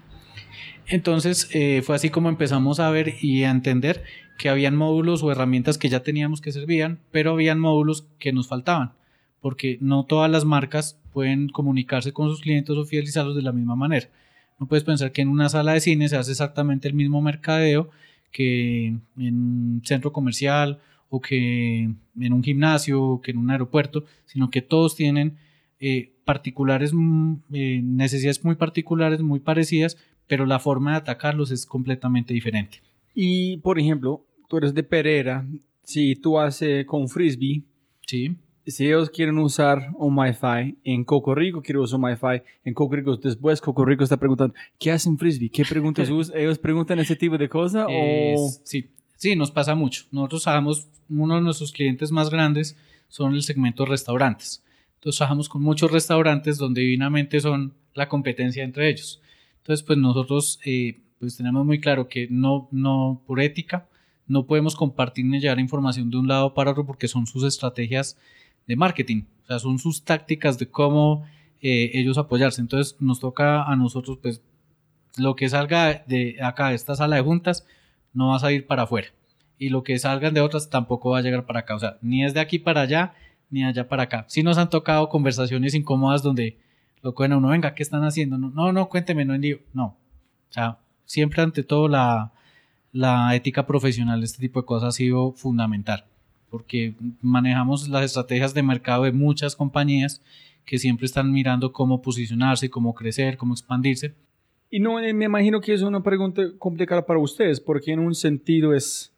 Entonces, eh, fue así como empezamos a ver y a entender que habían módulos o herramientas que ya teníamos que servían, pero habían módulos que nos faltaban, porque no todas las marcas pueden comunicarse con sus clientes o fidelizarlos de la misma manera. No puedes pensar que en una sala de cine se hace exactamente el mismo mercadeo que en un centro comercial o que en un gimnasio o que en un aeropuerto, sino que todos tienen eh, particulares, mm, eh, necesidades muy particulares, muy parecidas, pero la forma de atacarlos es completamente diferente. Y, por ejemplo, tú eres de Pereira, si tú haces con frisbee, sí si ellos quieren usar un Wi-Fi en Coco Rico, quiero usar un Wi-Fi en Coco Rico, después Coco Rico está preguntando, ¿qué hacen frisbee? ¿Qué preguntas ¿Ellos preguntan ese tipo de cosas? o... Sí, sí, nos pasa mucho. Nosotros sabemos, uno de nuestros clientes más grandes son el segmento restaurantes. Entonces trabajamos con muchos restaurantes donde divinamente son la competencia entre ellos. Entonces, pues nosotros eh, pues tenemos muy claro que no, no, por ética, no podemos compartir ni llevar información de un lado para otro porque son sus estrategias de marketing, o sea, son sus tácticas de cómo eh, ellos apoyarse. Entonces nos toca a nosotros, pues, lo que salga de acá, de esta sala de juntas, no va a salir para afuera. Y lo que salgan de otras tampoco va a llegar para acá. O sea, ni es de aquí para allá, ni allá para acá. Sí nos han tocado conversaciones incómodas donde lo cogen a uno, venga, ¿qué están haciendo? No, no, cuénteme, no en No. O sea, siempre ante todo la, la ética profesional este tipo de cosas ha sido fundamental. Porque manejamos las estrategias de mercado de muchas compañías que siempre están mirando cómo posicionarse, cómo crecer, cómo expandirse. Y no, me imagino que es una pregunta complicada para ustedes, porque en un sentido es,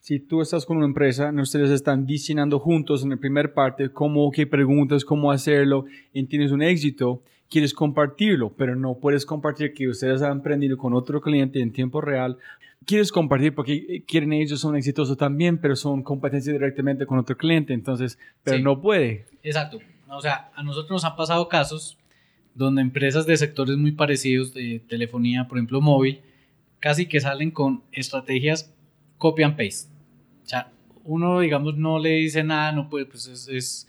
si tú estás con una empresa, ustedes están diseñando juntos en la primera parte cómo, qué preguntas, cómo hacerlo, y tienes un éxito, quieres compartirlo, pero no puedes compartir que ustedes han aprendido con otro cliente en tiempo real. Quieres compartir porque quieren ellos son exitosos también, pero son competencia directamente con otro cliente, entonces, pero no puede. Exacto. O sea, a nosotros nos han pasado casos donde empresas de sectores muy parecidos, de telefonía, por ejemplo, móvil, casi que salen con estrategias copy and paste. Sea, uno, digamos, no le dice nada, no puede, pues es,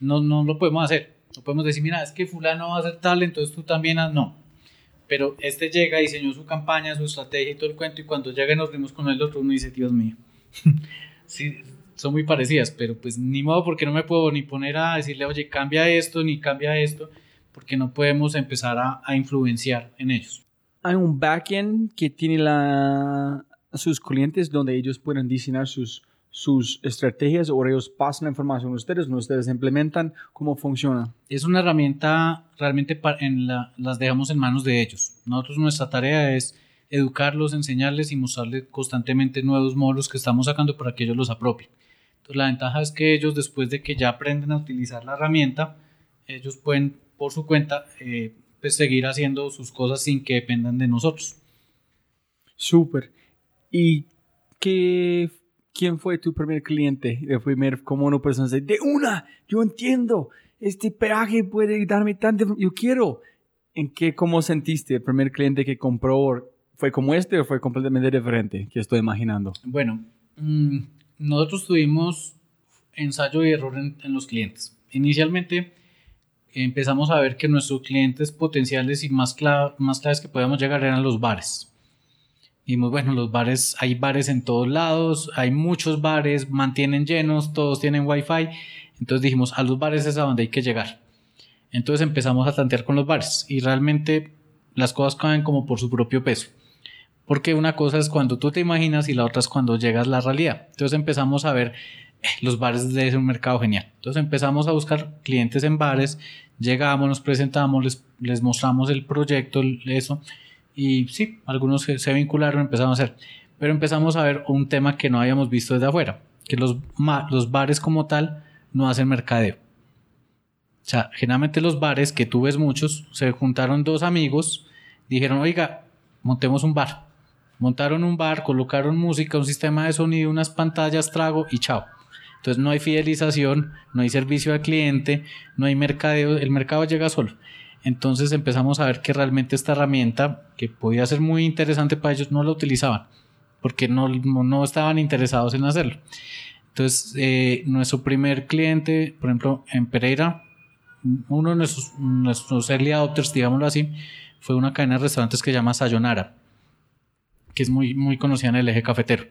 no, no lo podemos hacer. No podemos decir, mira, es que fulano va a hacer tal, entonces tú también no. Pero este llega, diseñó su campaña, su estrategia y todo el cuento, y cuando llega y nos rimos con el otro, uno dice, Dios mío. sí, son muy parecidas, pero pues ni modo porque no me puedo ni poner a decirle, oye, cambia esto, ni cambia esto, porque no podemos empezar a, a influenciar en ellos. Hay un backend que tiene la, sus clientes donde ellos pueden diseñar sus, sus estrategias o ellos pasan la información a ustedes, no ustedes implementan, ¿cómo funciona? Es una herramienta realmente en la, las dejamos en manos de ellos. Nosotros nuestra tarea es educarlos, enseñarles y mostrarles constantemente nuevos módulos que estamos sacando para que ellos los apropien la ventaja es que ellos después de que ya aprenden a utilizar la herramienta, ellos pueden por su cuenta eh, pues seguir haciendo sus cosas sin que dependan de nosotros. Súper. ¿Y qué, quién fue tu primer cliente? El primer, como una persona dice, de una, yo entiendo, este peaje puede darme tanto, yo quiero. ¿En qué, cómo sentiste el primer cliente que compró? ¿Fue como este o fue completamente diferente? Que estoy imaginando. Bueno, mmm, nosotros tuvimos ensayo y error en, los clientes. Inicialmente empezamos a ver que nuestros clientes potenciales y más, más claves que podíamos llegar eran los bares. Y bueno, los bares, hay bares en todos lados, hay muchos bares, mantienen llenos, todos tienen wifi. Entonces dijimos, a los bares es a donde hay que llegar. Entonces empezamos a tantear con los bares y realmente las cosas caen como por su propio peso. Porque una cosa es cuando tú te imaginas y la otra es cuando llegas a la realidad. Entonces empezamos a ver eh, los bares de un mercado genial. Entonces empezamos a buscar clientes en bares, llegamos, nos presentamos, les, les mostramos el proyecto, eso, y sí, algunos se, vincularon, empezamos a hacer. Pero empezamos a ver un tema que no habíamos visto desde afuera, que los, los bares como tal no hacen mercadeo. O sea, generalmente los bares, que tú ves muchos, se juntaron dos amigos, dijeron, oiga, montemos un bar Montaron un bar, colocaron música, un sistema de sonido, unas pantallas, trago y chao. Entonces no hay fidelización, no hay servicio al cliente, no hay mercadeo, el mercado llega solo. Entonces empezamos a ver que realmente esta herramienta, que podía ser muy interesante para ellos, no la utilizaban, porque no, no estaban interesados en hacerlo. Entonces, eh, nuestro primer cliente, por ejemplo, en Pereira, uno de nuestros, nuestros early adopters, digámoslo así, fue una cadena de restaurantes que se llama Sayonara que es muy, muy conocida en el eje cafetero.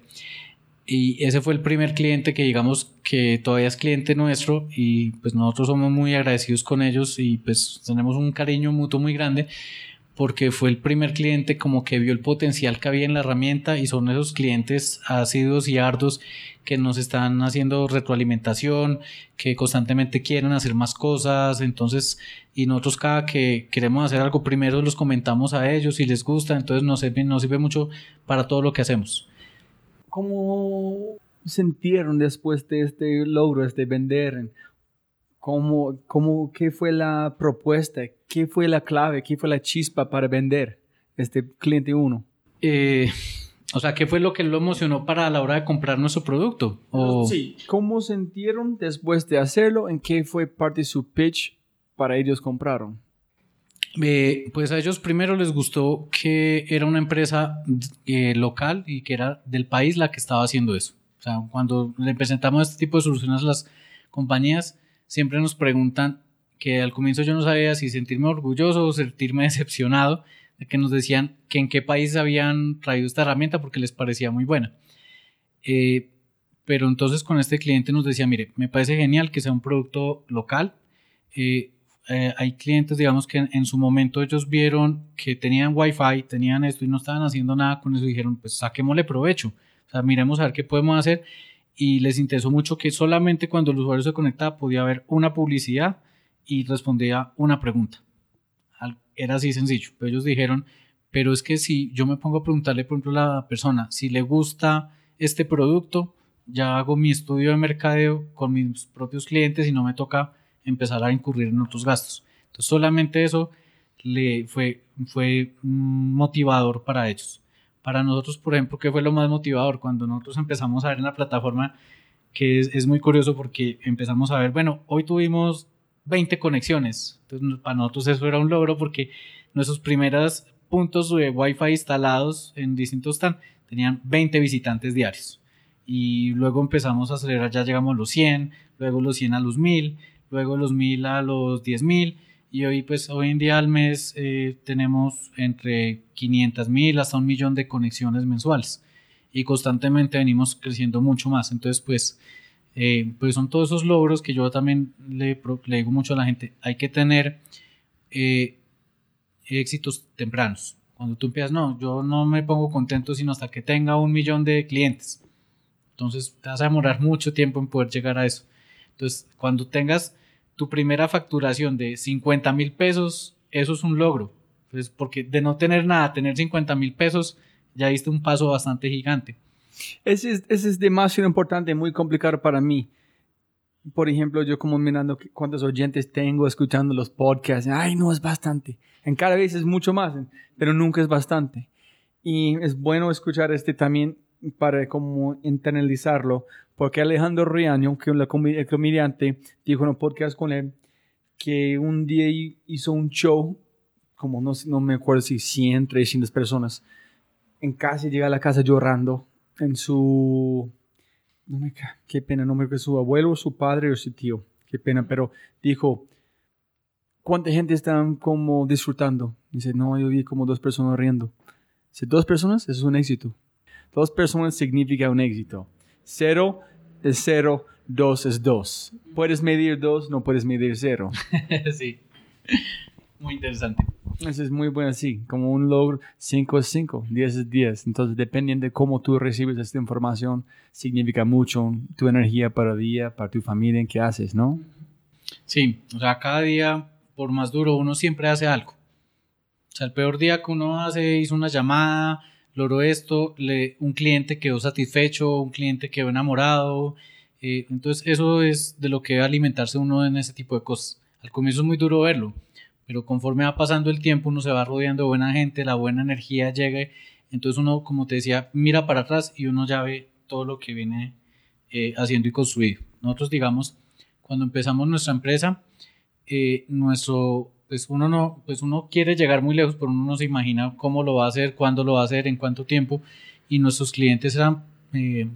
Y ese fue el primer cliente que digamos que todavía es cliente nuestro y pues nosotros somos muy agradecidos con ellos y pues tenemos un cariño mutuo muy grande porque fue el primer cliente como que vio el potencial que había en la herramienta y son esos clientes ácidos y ardos que nos están haciendo retroalimentación, que constantemente quieren hacer más cosas, entonces, y nosotros cada que queremos hacer algo primero los comentamos a ellos y les gusta, entonces nos sirve, nos sirve mucho para todo lo que hacemos. ¿Cómo sintieron después de este logro, este vender? ¿Cómo, cómo, ¿Qué fue la propuesta? ¿Qué fue la clave? ¿Qué fue la chispa para vender este cliente uno? Eh, O sea, ¿qué fue lo que lo emocionó para la hora de comprar nuestro producto? Sí, ¿cómo sintieron después de hacerlo? ¿En qué fue parte de su pitch para ellos compraron? Eh, pues a ellos primero les gustó que era una empresa eh, local y que era del país la que estaba haciendo eso. O sea, cuando le presentamos este tipo de soluciones a las compañías, siempre nos preguntan que al comienzo yo no sabía si sentirme orgulloso o sentirme decepcionado de que nos decían que en qué país habían traído esta herramienta porque les parecía muy buena. Eh, pero entonces con este cliente nos decía, mire, me parece genial que sea un producto local. Eh, hay clientes, digamos, que en, su momento ellos vieron que tenían Wi-Fi, tenían esto y no estaban haciendo nada con eso. Y dijeron, pues saquémosle provecho. O sea, miremos a ver qué podemos hacer. Y les interesó mucho que solamente cuando el usuario se conectaba podía haber una publicidad y respondía una pregunta. Era así sencillo. Pero ellos dijeron, pero es que si yo me pongo a preguntarle, por ejemplo, a la persona si le gusta este producto, ya hago mi estudio de mercadeo con mis propios clientes y no me toca empezar a incurrir en otros gastos. Entonces, solamente eso le fue, fue motivador para ellos. Para nosotros, por ejemplo, ¿qué fue lo más motivador? Cuando nosotros empezamos a ver en la plataforma, que es, es muy curioso porque empezamos a ver, bueno, hoy tuvimos 20 conexiones. Entonces, para nosotros eso era un logro porque nuestros primeros puntos de Wi-Fi instalados en distintos stands tenían 20 visitantes diarios. Y luego empezamos a acelerar, ya llegamos a los 100, luego los 100 a los 1000, luego los 1000 a los 10000 y hoy pues hoy en día al mes eh, tenemos entre 500 mil hasta un millón de conexiones mensuales y constantemente venimos creciendo mucho más. Entonces pues eh, pues son todos esos logros que yo también le, le digo mucho a la gente. Hay que tener eh, éxitos tempranos. Cuando tú empiezas, no, yo no me pongo contento sino hasta que tenga un millón de clientes. Entonces te vas a demorar mucho tiempo en poder llegar a eso. Entonces, cuando tengas tu primera facturación de 50 mil pesos, eso es un logro. Pues porque de no tener nada, tener 50 mil pesos, ya diste un paso bastante gigante. Ese es, ese es demasiado importante, muy complicado para mí. Por ejemplo, yo como mirando cuántos oyentes tengo escuchando los podcasts, ay, no es bastante. En cada vez es mucho más, pero nunca es bastante. Y es bueno escuchar este también para como internalizarlo, porque Alejandro Riaño, que es el comediante, dijo en un podcast con él que un día hizo un show, como no, no me acuerdo si 100, 300 personas, en casa llega a la casa llorando en su, no me, qué pena, no me acuerdo, su abuelo, su padre o su tío, qué pena, pero dijo, ¿cuánta gente están como disfrutando? Dice, no, yo vi como dos personas riendo. Dice, dos personas, eso es un éxito. Dos personas significa un éxito. Cero es cero, dos es dos. Puedes medir dos, no puedes medir cero. sí, muy interesante. Eso es muy bueno, sí. Como un logro, 5 es 5, 10 es 10. Entonces, dependiendo de cómo tú recibes esta información, significa mucho tu energía para el día, para tu familia, en qué haces, ¿no? Sí, o sea, cada día, por más duro, uno siempre hace algo. O sea, el peor día que uno hace, hizo una llamada, logró esto, un cliente quedó satisfecho, un cliente quedó enamorado. Eh, entonces, eso es de lo que debe alimentarse uno en ese tipo de cosas. Al comienzo es muy duro verlo, pero conforme va pasando el tiempo uno se va rodeando de buena gente, la buena energía llega, entonces uno, como te decía, mira para atrás y uno ya ve todo lo que viene eh, haciendo y construido. Nosotros, digamos, cuando empezamos nuestra empresa, eh, nuestro, pues uno no, pues uno quiere llegar muy lejos, pero uno no se imagina cómo lo va a hacer, cuándo lo va a hacer, en cuánto tiempo, y nuestros clientes eran eh,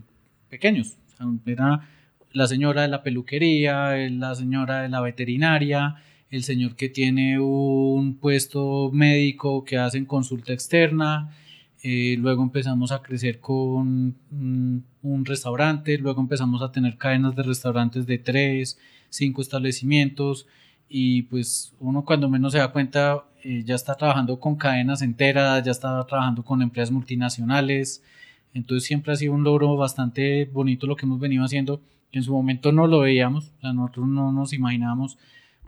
pequeños, era la señora de la peluquería, la señora de la veterinaria, el señor que tiene un puesto médico que hacen consulta externa, eh, luego empezamos a crecer con un, restaurante, luego empezamos a tener cadenas de restaurantes de tres, cinco establecimientos y pues uno cuando menos se da cuenta eh, ya está trabajando con cadenas enteras, ya está trabajando con empresas multinacionales, entonces siempre ha sido un logro bastante bonito lo que hemos venido haciendo, que en su momento no lo veíamos, o sea, nosotros no nos imaginábamos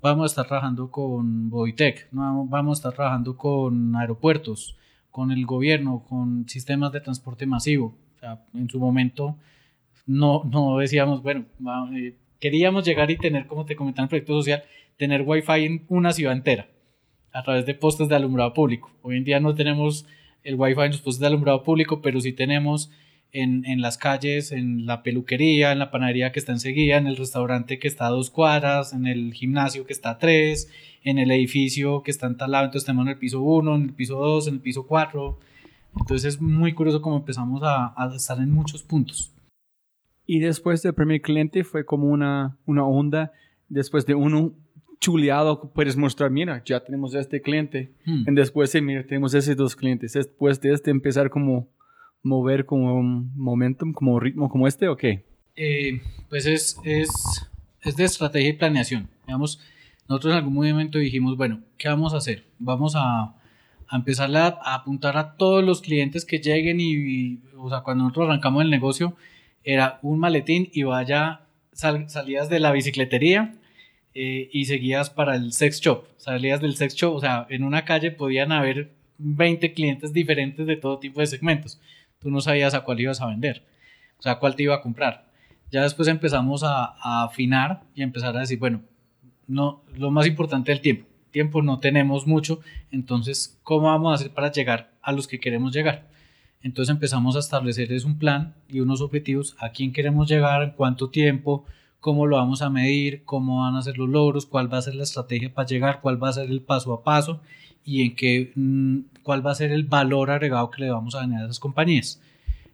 vamos a estar trabajando con Boitec, vamos a estar trabajando con aeropuertos, con el gobierno, con sistemas de transporte masivo. O en su momento no, no decíamos, bueno, eh, queríamos llegar y tener, como te comentaba en el proyecto social, tener wifi en una ciudad entera a través de postes de alumbrado público. Hoy en día no tenemos el Wi-Fi en los postes de alumbrado público, pero sí tenemos en, en, las calles, en la peluquería, en la panadería que está enseguida, en el restaurante que está a dos cuadras, en el gimnasio que está a tres, en el edificio que está en tal lado, entonces tenemos en el piso 1, en el piso 2, en el piso 4. Entonces es muy curioso cómo empezamos a, a, estar en muchos puntos. Y después del primer cliente fue como una, una onda, después de uno chuleado, puedes mostrar, mira, ya tenemos este cliente, hmm. y después, sí, mira, tenemos esos dos clientes, después de este empezar como mover como un momentum, como ritmo como este, ¿o qué? Eh, pues es, es, es de estrategia y planeación. Digamos, nosotros en algún momento dijimos, bueno, ¿qué vamos a hacer? Vamos a, a empezar a, apuntar a todos los clientes que lleguen y, o sea, cuando nosotros arrancamos el negocio, era un maletín y vaya, salías de la bicicletería eh, y seguías para el sex shop, salías del sex shop, o sea, en una calle podían haber 20 clientes diferentes de todo tipo de segmentos. Tú no sabías a cuál ibas a vender, o sea, cuál te iba a comprar. Ya después empezamos a, a afinar y empezar a decir, bueno, no, lo más importante del tiempo. Tiempo no tenemos mucho, entonces, ¿cómo vamos a hacer para llegar a los que queremos llegar? Entonces empezamos a establecerles un plan y unos objetivos, a quién queremos llegar, en cuánto tiempo, cómo lo vamos a medir, cómo van a ser los logros, cuál va a ser la estrategia para llegar, cuál va a ser el paso a paso y en qué, mm, cuál va a ser el valor agregado que le vamos a generar a esas compañías.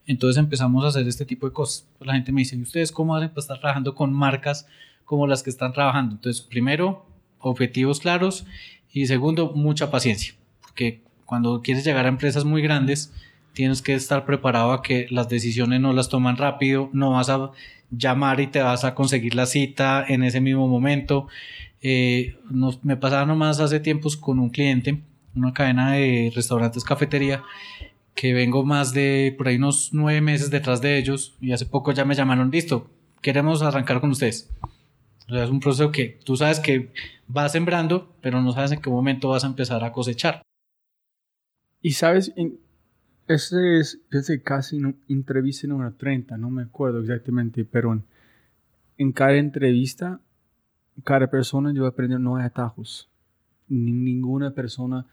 Entonces empezamos a hacer este tipo de cosas. Pues la gente me dice, ¿y ustedes cómo hacen para estar trabajando con marcas como las que están trabajando. Entonces, primero, objetivos claros y segundo, mucha paciencia, porque cuando quieres llegar a empresas muy grandes, tienes que estar preparado a que las decisiones no las toman rápido, no vas a llamar y te vas a conseguir la cita en ese mismo momento. Eh, nos, me pasaba nomás hace tiempos con un cliente, una cadena de restaurantes cafetería, que vengo más de por ahí unos nueve meses detrás de ellos y hace poco ya me llamaron, listo, queremos arrancar con ustedes. O sea, es un proceso que tú sabes que vas sembrando, pero no sabes en qué momento vas a empezar a cosechar. Y sabes, ese es, ese casi no, entrevista número 30, no me acuerdo exactamente, pero en, cada entrevista, cada persona yo aprendí no hay atajos. ninguna persona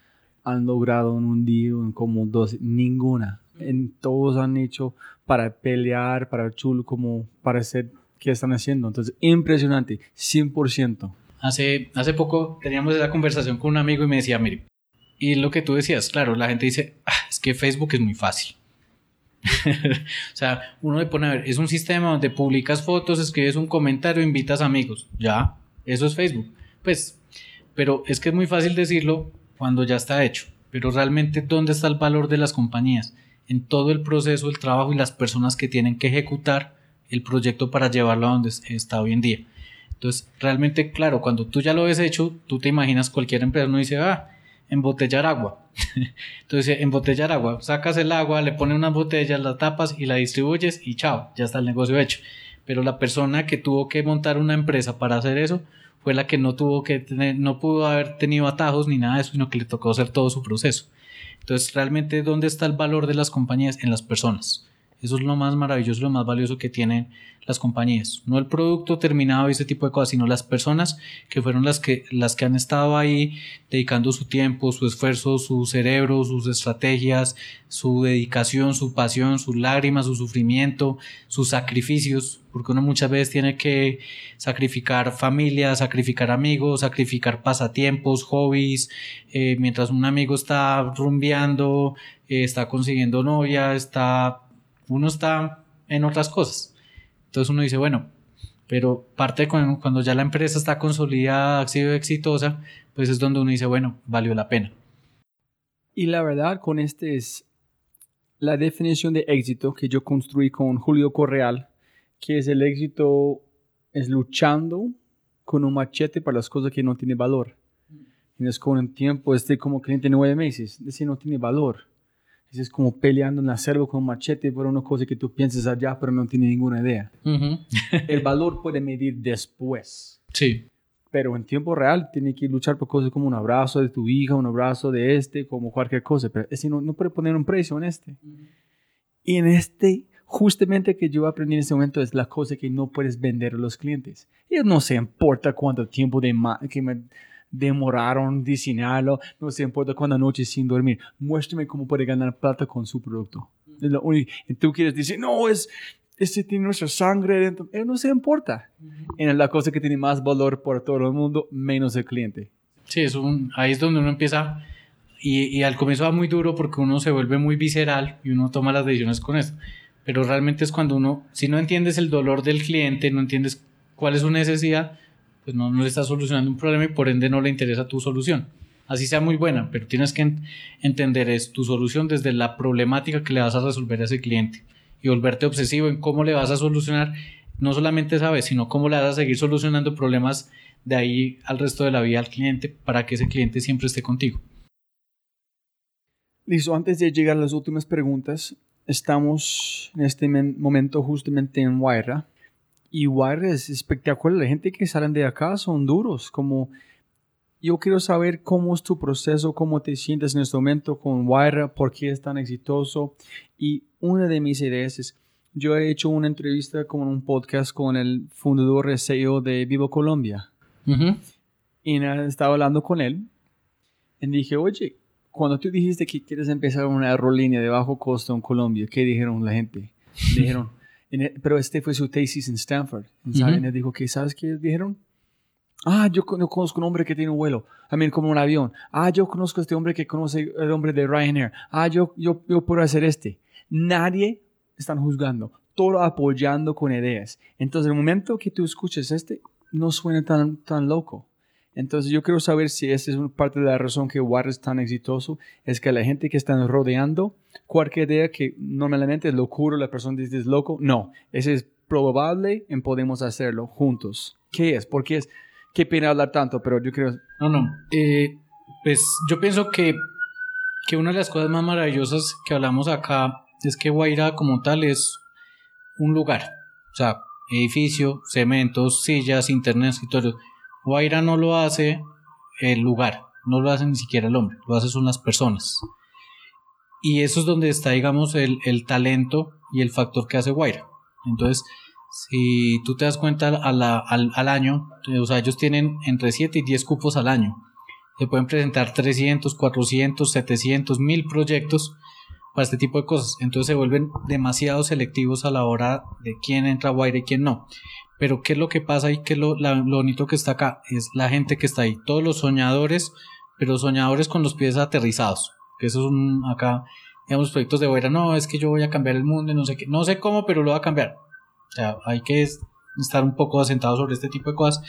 han logrado en un día, en como dos, ninguna. En, todos han hecho para pelear, para chulo, como para ser que están haciendo. Entonces, impresionante, 100%. Hace, hace poco teníamos esa conversación con un amigo y me decía, mire, y lo que tú decías, claro, la gente dice, ah, es que Facebook es muy fácil. o sea, uno le pone a ver, es un sistema donde publicas fotos, escribes un comentario, invitas amigos. Ya, eso es Facebook. Pues, pero es que es muy fácil decirlo cuando ya está hecho. Pero realmente, ¿dónde está el valor de las compañías? En todo el proceso, el trabajo y las personas que tienen que ejecutar el proyecto para llevarlo a donde está hoy en día. Entonces, realmente, claro, cuando tú ya lo ves hecho, tú te imaginas cualquier empresa no dice, ah, embotellar agua. Entonces, embotellar agua, sacas el agua, le pones unas botellas, la tapas y la distribuyes y chao, ya está el negocio hecho. Pero la persona que tuvo que montar una empresa para hacer eso fue la que no tuvo que tener, no pudo haber tenido atajos ni nada de eso, sino que le tocó hacer todo su proceso. Entonces, realmente, ¿dónde está el valor de las compañías? En las personas. Eso es lo más maravilloso, lo más valioso que tienen las compañías. No el producto terminado y ese tipo de cosas, sino las personas que fueron las que, las que han estado ahí dedicando su tiempo, su esfuerzo, su cerebro, sus estrategias, su dedicación, su pasión, sus lágrimas, su sufrimiento, sus sacrificios, porque uno muchas veces tiene que sacrificar familia, sacrificar amigos, sacrificar pasatiempos, hobbies, eh, mientras un amigo está rumbeando, eh, está consiguiendo novia, está uno está en otras cosas. Entonces uno dice, bueno, pero parte cuando, cuando ya la empresa está consolidada, ha sido exitosa, pues es donde uno dice, bueno, valió la pena. Y la verdad con este es la definición de éxito que yo construí con Julio Correal, que es el éxito es luchando con un machete para las cosas que no tienen valor. Y es con el tiempo, este como cliente nueve meses, decir no tiene valor es como peleando en la selva con un machete por una cosa que tú piensas allá, pero no tienes ninguna idea. el valor puede medir después. Sí. Pero en tiempo real tiene que luchar por cosas como un abrazo de tu hija, un abrazo de este, como cualquier cosa. Pero ese no, no puede poner un precio en este. Y en este, justamente que yo aprendí en ese momento es la cosa que no puedes vender a los clientes. Y no se importa cuánto tiempo de, que me demoraron diseñarlo, no se importa cuántas noches sin dormir, muéstrame cómo puede ganar plata con su producto. Es lo único. Y tú quieres decir, no, es, este tiene nuestra sangre dentro. Eso no se importa. En la cosa que tiene más valor por todo el mundo, menos el cliente. Sí, es un, ahí es donde uno empieza y, y, al comienzo va muy duro porque uno se vuelve muy visceral y uno toma las decisiones con esto. Pero realmente es cuando uno, si no entiendes el dolor del cliente, no entiendes cuál es su necesidad, pues no, le estás solucionando un problema y por ende no le interesa tu solución. Así sea muy buena, pero tienes que entender es tu solución desde la problemática que le vas a resolver a ese cliente y volverte obsesivo en cómo le vas a solucionar no solamente esa vez, sino cómo le vas a seguir solucionando problemas de ahí al resto de la vida al cliente para que ese cliente siempre esté contigo. Listo, antes de llegar a las últimas preguntas, estamos en este momento justamente en Huayra. Y Huayra es espectacular. La gente que salen de acá son duros. Como yo quiero saber cómo es tu proceso, cómo te sientes en este momento con Huayra, por qué es tan exitoso. Y una de mis ideas es, yo he hecho una entrevista con un podcast con el fundador y CEO de Vivo Colombia. Y estaba hablando con él. Y dije, oye, cuando tú dijiste que quieres empezar una aerolínea de bajo costo en Colombia, ¿qué dijeron la gente? Dijeron, pero este fue su tesis en Stanford. Él dijo que, ¿sabes qué dijeron? Ah, yo conozco un hombre que tiene un vuelo, también como un avión. Ah, yo conozco a este hombre que conoce el hombre de Ryanair. Ah, yo, yo, yo puedo hacer este. Nadie están juzgando, todo apoyando con ideas. Entonces, el momento que tú escuches este, no suena tan, tan loco. Entonces yo quiero saber si esa es parte de la razón que War es tan exitoso, es que la gente que están rodeando, cualquier idea que normalmente es locura, la persona dice es loco, no, ese es probable y podemos hacerlo juntos. ¿Qué es? ¿Por qué es? Qué pena hablar tanto, pero yo creo... No, no, eh, pues yo pienso que, que una de las cosas más maravillosas que hablamos acá es que Guaira como tal es un lugar, o sea, edificio, cementos, sillas, internet, escritorios Guaira no lo hace el lugar, no lo hace ni siquiera el hombre, lo hace son las personas. Y eso es donde está, digamos, el, talento y el factor que hace Guaira. Entonces, si tú te das cuenta al, al, año, o sea, ellos tienen entre 7 y 10 cupos al año. Se pueden presentar 300, 400, 700, 1000 proyectos para este tipo de cosas. Entonces se vuelven demasiado selectivos a la hora de quién entra a Guaira y quién no. Pero ¿qué es lo que pasa y qué es lo, bonito que está acá? Es la gente que está ahí, todos los soñadores, pero soñadores con los pies aterrizados. Que eso es un, acá, digamos, proyectos de fuera, no, es que yo voy a cambiar el mundo y no sé qué, no sé cómo, pero lo voy a cambiar. O sea, hay que estar un poco asentado sobre este tipo de cosas.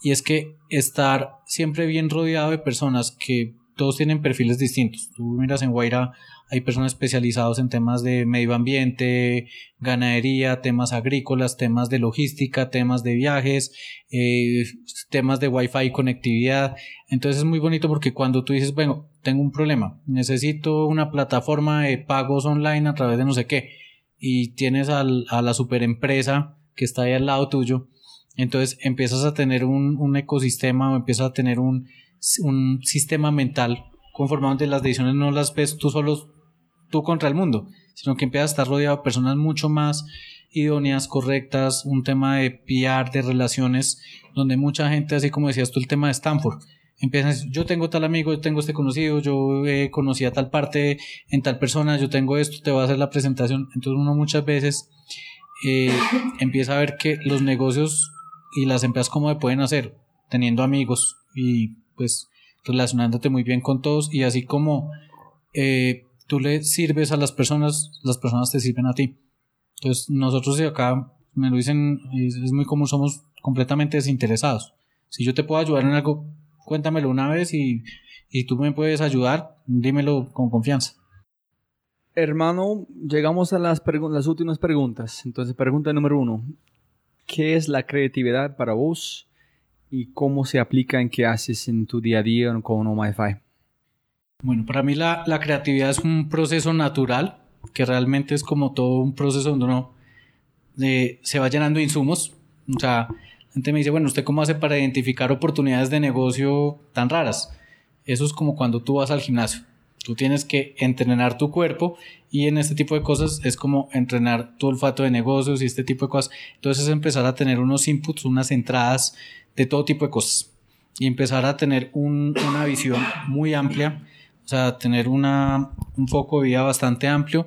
Y es que estar siempre bien rodeado de personas que todos tienen perfiles distintos. Tú miras en Guaira, hay personas especializadas en temas de medio ambiente, ganadería, temas agrícolas, temas de logística, temas de viajes, eh, temas de wifi y conectividad. Entonces es muy bonito porque cuando tú dices, bueno, tengo un problema, necesito una plataforma de pagos online a través de no sé qué, y tienes a la superempresa que está ahí al lado tuyo, entonces empiezas a tener un, un ecosistema o empiezas a tener un, un sistema mental conformado donde las decisiones no las ves tú solo tú contra el mundo, sino que empiezas a estar rodeado de personas mucho más idóneas, correctas, un tema de PR, de relaciones, donde mucha gente, así como decías tú, el tema de Stanford, empiezan yo tengo tal amigo, yo tengo este conocido, yo eh, conocí a tal parte en tal persona, yo tengo esto, te voy a hacer la presentación. Entonces uno muchas veces eh, empieza a ver que los negocios y las empresas cómo se pueden hacer, teniendo amigos y pues relacionándote muy bien con todos y así como eh, tú le sirves a las personas, las personas te sirven a ti. Entonces, nosotros de acá, me lo dicen, es, muy común, somos completamente desinteresados. Si yo te puedo ayudar en algo, cuéntamelo una vez y, y tú me puedes ayudar, dímelo con confianza. Hermano, llegamos a las, las últimas preguntas. Entonces, pregunta número uno. ¿Qué es la creatividad para vos y cómo se aplica en qué haces en tu día a día con wi bueno, para mí la, creatividad es un proceso natural, que realmente es como todo un proceso donde uno eh, se va llenando de insumos. O sea, la gente me dice, bueno, ¿usted cómo hace para identificar oportunidades de negocio tan raras? Eso es como cuando tú vas al gimnasio. Tú tienes que entrenar tu cuerpo y en este tipo de cosas es como entrenar tu olfato de negocios y este tipo de cosas. Entonces es empezar a tener unos inputs, unas entradas de todo tipo de cosas. y empezar a tener una visión muy amplia, o sea, tener una, un foco de vida bastante amplio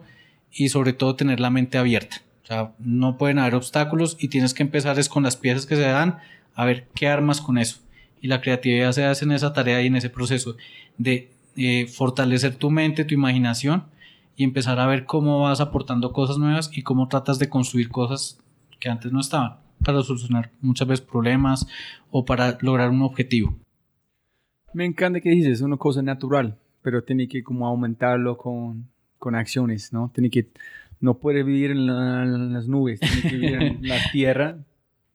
y sobre todo tener la mente abierta. O sea, no pueden haber obstáculos y tienes que empezar con las piezas que se dan a ver qué armas con eso. Y la creatividad se hace en esa tarea y en ese proceso de eh, fortalecer tu mente, tu imaginación y empezar a ver cómo vas aportando cosas nuevas y cómo tratas de construir cosas que antes no estaban para solucionar muchas veces problemas o para lograr un objetivo. Me encanta que dices, es una cosa natural, pero tiene que como aumentarlo con, con acciones, ¿no? Tiene que, no puede vivir en, las nubes, tiene que vivir en la tierra,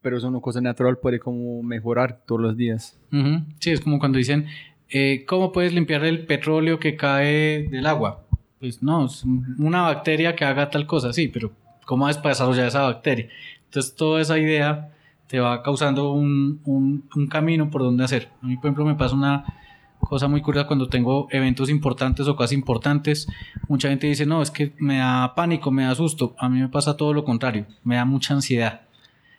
pero es una cosa natural, puede como mejorar todos los días. Sí, es como cuando dicen, eh, ¿cómo puedes limpiar el petróleo que cae del agua? Pues no, es una bacteria que haga tal cosa, sí, pero ¿cómo vas para desarrollar esa bacteria? Entonces toda esa idea te va causando un, un, camino por donde hacer. A mí, por ejemplo, me pasa una cosa muy curiosa cuando tengo eventos importantes o casi importantes. Mucha gente dice, no, es que me da pánico, me da susto. A mí me pasa todo lo contrario, me da mucha ansiedad.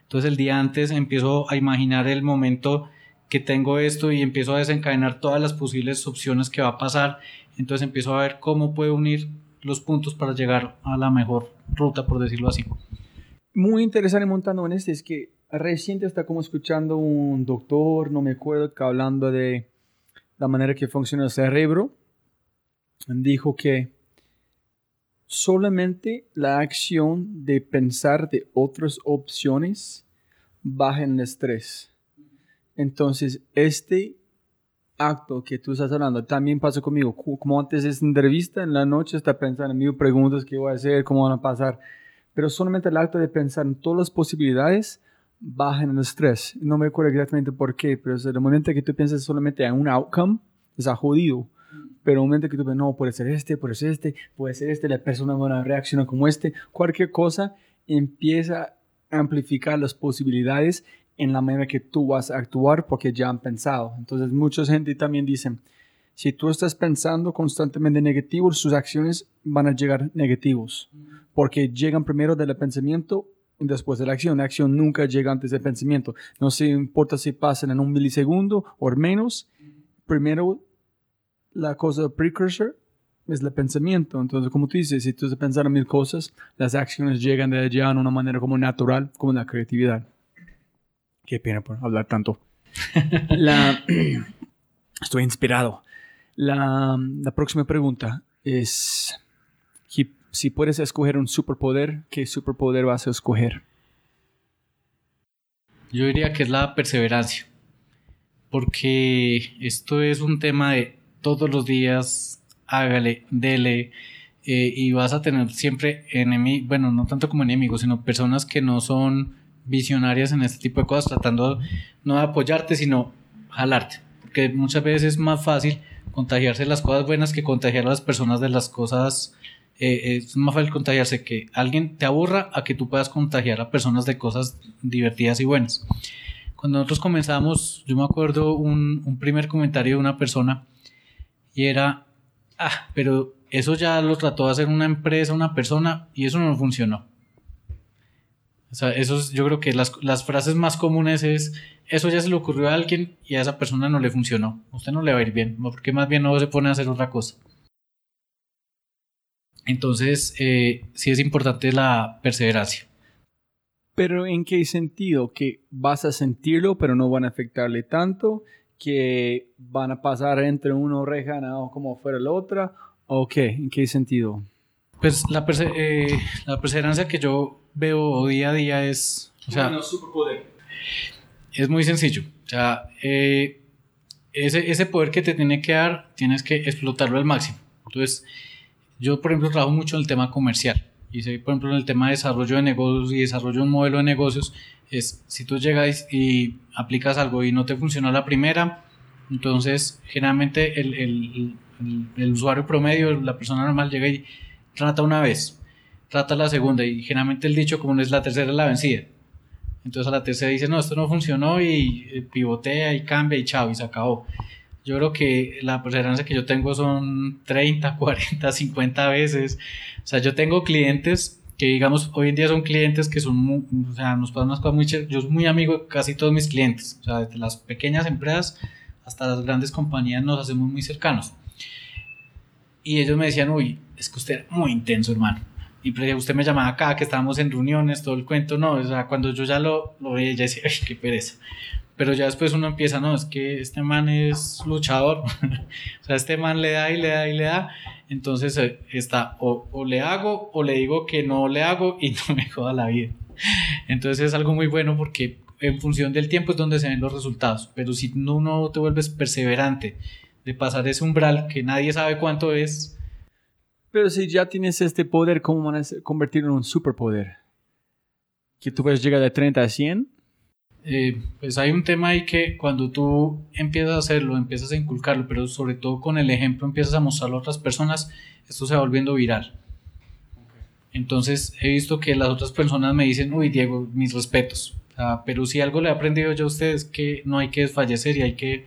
Entonces el día antes empiezo a imaginar el momento que tengo esto y empiezo a desencadenar todas las posibles opciones que va a pasar. Entonces empiezo a ver cómo puedo unir los puntos para llegar a la mejor ruta, por decirlo así muy interesante montando en este es que reciente está como escuchando un doctor, no me acuerdo, que hablando de la manera que funciona el cerebro. Dijo que solamente la acción de pensar de otras opciones baja el estrés. Entonces, este acto que tú estás hablando también pasa conmigo. Como antes de esta entrevista, en la noche está pensando en mil preguntas que voy a hacer, cómo van a pasar pero solamente el acto de pensar en todas las posibilidades baja en el estrés. No me acuerdo exactamente por qué, pero desde el momento que tú piensas solamente en un outcome, está jodido. Pero el momento que tú piensas, no, puede ser este, puede ser este, puede ser este, la persona va a reaccionar como este, cualquier cosa empieza a amplificar las posibilidades en la manera que tú vas a actuar porque ya han pensado. Entonces, mucha gente también dice, si tú estás pensando constantemente negativo, sus acciones van a llegar negativos porque llegan primero del pensamiento después de la acción. La acción nunca llega antes del pensamiento. No se importa si pasan en un milisegundo o menos. Primero, la cosa precursor es el pensamiento. Entonces, como tú dices, si tú estás pensando mil cosas, las acciones llegan de allá de una manera como natural, como la creatividad. Qué pena por hablar tanto. la... Estoy inspirado. La, la próxima pregunta es si puedes escoger un superpoder, ¿qué superpoder vas a escoger? Yo diría que es la perseverancia, porque esto es un tema de todos los días, hágale, dele, eh, y vas a tener siempre enemigos, bueno, no tanto como enemigos, sino personas que no son visionarias en este tipo de cosas, tratando no de apoyarte, sino jalarte, porque muchas veces es más fácil contagiarse las cosas buenas que contagiar a las personas de las cosas eh, es más fácil contagiarse que alguien te aburra a que tú puedas contagiar a personas de cosas divertidas y buenas. Cuando nosotros comenzamos, yo me acuerdo un, primer comentario de una persona y era, ah, pero eso ya lo trató de hacer una empresa, una persona y eso no funcionó. O sea, eso yo creo que las, frases más comunes es, eso ya se le ocurrió a alguien y a esa persona no le funcionó. Usted no le va a ir bien, porque más bien no se pone a hacer otra cosa. Entonces, eh, sí es importante la perseverancia. Pero ¿en qué sentido? Que vas a sentirlo, pero no van a afectarle tanto, que van a pasar entre una oreja ¿no? como fuera la otra, o qué? ¿En qué sentido? Pues la, eh, la perseverancia que yo veo día a día es... O sea, Es muy sencillo. O sea, eh, ese, ese poder que te tiene que dar, tienes que explotarlo al máximo. Entonces, yo, por ejemplo, trabajo mucho en el tema comercial. Y por ejemplo, en el tema de desarrollo de negocios y desarrollo de un modelo de negocios, es si tú llegas y aplicas algo y no te funciona la primera, entonces generalmente el, el, el, usuario promedio, la persona normal, llega y trata una vez, trata la segunda y generalmente el dicho como no es la tercera la vencida. Entonces a la tercera dice, no, esto no funcionó y eh, pivotea y cambia y chao y se acabó. Yo creo que la perseverancia que yo tengo son 30, 40, 50 veces. O sea, yo tengo clientes que, digamos, hoy en día son clientes que son, o sea, nos pasan unas cosas muy Yo soy muy amigo de casi todos mis clientes. O sea, desde las pequeñas empresas hasta las grandes compañías nos hacemos muy cercanos. Y ellos me decían, uy, es que usted era muy intenso, hermano. Y pues, usted me llamaba acá, que estábamos en reuniones, todo el cuento, no, o sea, cuando yo ya lo, lo veía, ya decía, ay, qué pereza. Pero ya después uno empieza, no, es que este man es luchador, o sea, este man le da y le da y le da, entonces eh, está, o, o, le hago o le digo que no le hago y no me joda la vida. Entonces es algo muy bueno porque en función del tiempo es donde se ven los resultados, pero si no, no te vuelves perseverante de pasar ese umbral que nadie sabe cuánto es. Pero si ya tienes este poder, ¿cómo van a convertirlo en un superpoder? ¿Que tú puedes llegar de 30 a 100? Eh, pues hay un tema ahí que cuando tú empiezas a hacerlo, empiezas a inculcarlo, pero sobre todo con el ejemplo empiezas a mostrarlo a otras personas, esto se va volviendo viral. Entonces he visto que las otras personas me dicen, uy Diego, mis respetos. pero si algo le he aprendido yo a ustedes es que no hay que desfallecer y hay que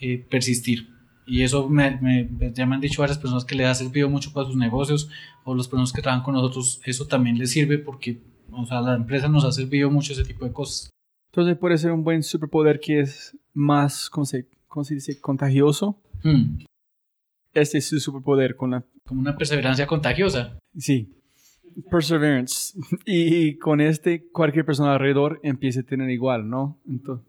eh, persistir. Y eso me, me, ya me han dicho varias personas que les ha servido mucho para sus negocios o las personas que trabajan con nosotros, eso también les sirve porque o sea, la empresa nos ha servido mucho ese tipo de cosas. Entonces puede ser un buen superpoder que es más, ¿cómo se, cómo se dice? Contagioso. Hmm. Este es su superpoder con la... Como una perseverancia contagiosa. Sí. Perseverance. Y con este, cualquier persona alrededor empieza a tener igual, ¿no? Entonces,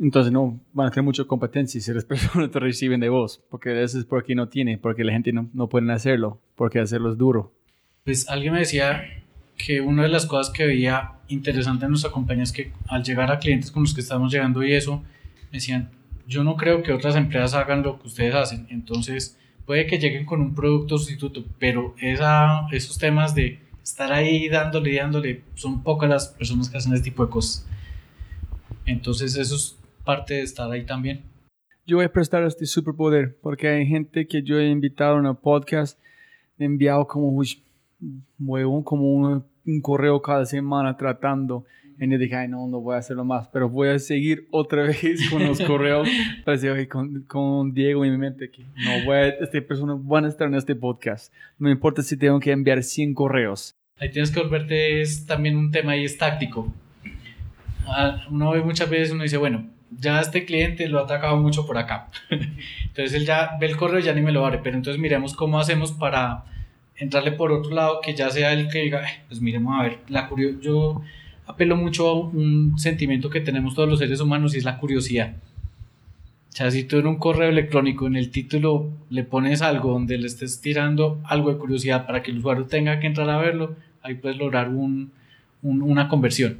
entonces no van a tener mucha competencia si las personas te reciben de vos, porque eso es porque no tiene, porque la gente no, no puede hacerlo, porque hacerlo es duro. Pues alguien me decía que una de las cosas que veía interesante en nuestra compañía es que al llegar a clientes con los que estamos llegando y eso, me decían, yo no creo que otras empresas hagan lo que ustedes hacen, entonces puede que lleguen con un producto sustituto, pero esa, esos temas de estar ahí dándole dándole, son pocas las personas que hacen ese tipo de cosas. Entonces eso es parte de estar ahí también. Yo voy a prestar este superpoder porque hay gente que yo he invitado a un podcast, he enviado como, un, como un, correo cada semana tratando. Y yo dije, ay, no, no voy a hacerlo más, pero voy a seguir otra vez con los correos. con, con, Diego en mi mente que no voy a, esta persona van a estar en este podcast. No me importa si tengo que enviar 100 correos. Ahí tienes que volverte, es también un tema ahí, es táctico. Ah, uno ve muchas veces, uno dice, bueno, ya este cliente lo ha atacado mucho por acá. entonces él ya ve el correo y ya ni me lo abre, pero entonces miremos cómo hacemos para entrarle por otro lado, que ya sea el que diga, pues miremos a ver, la yo apelo mucho a un sentimiento que tenemos todos los seres humanos y es la curiosidad. O sea, si tú en un correo electrónico en el título le pones algo donde le estés tirando algo de curiosidad para que el usuario tenga que entrar a verlo, ahí puedes lograr un, una conversión.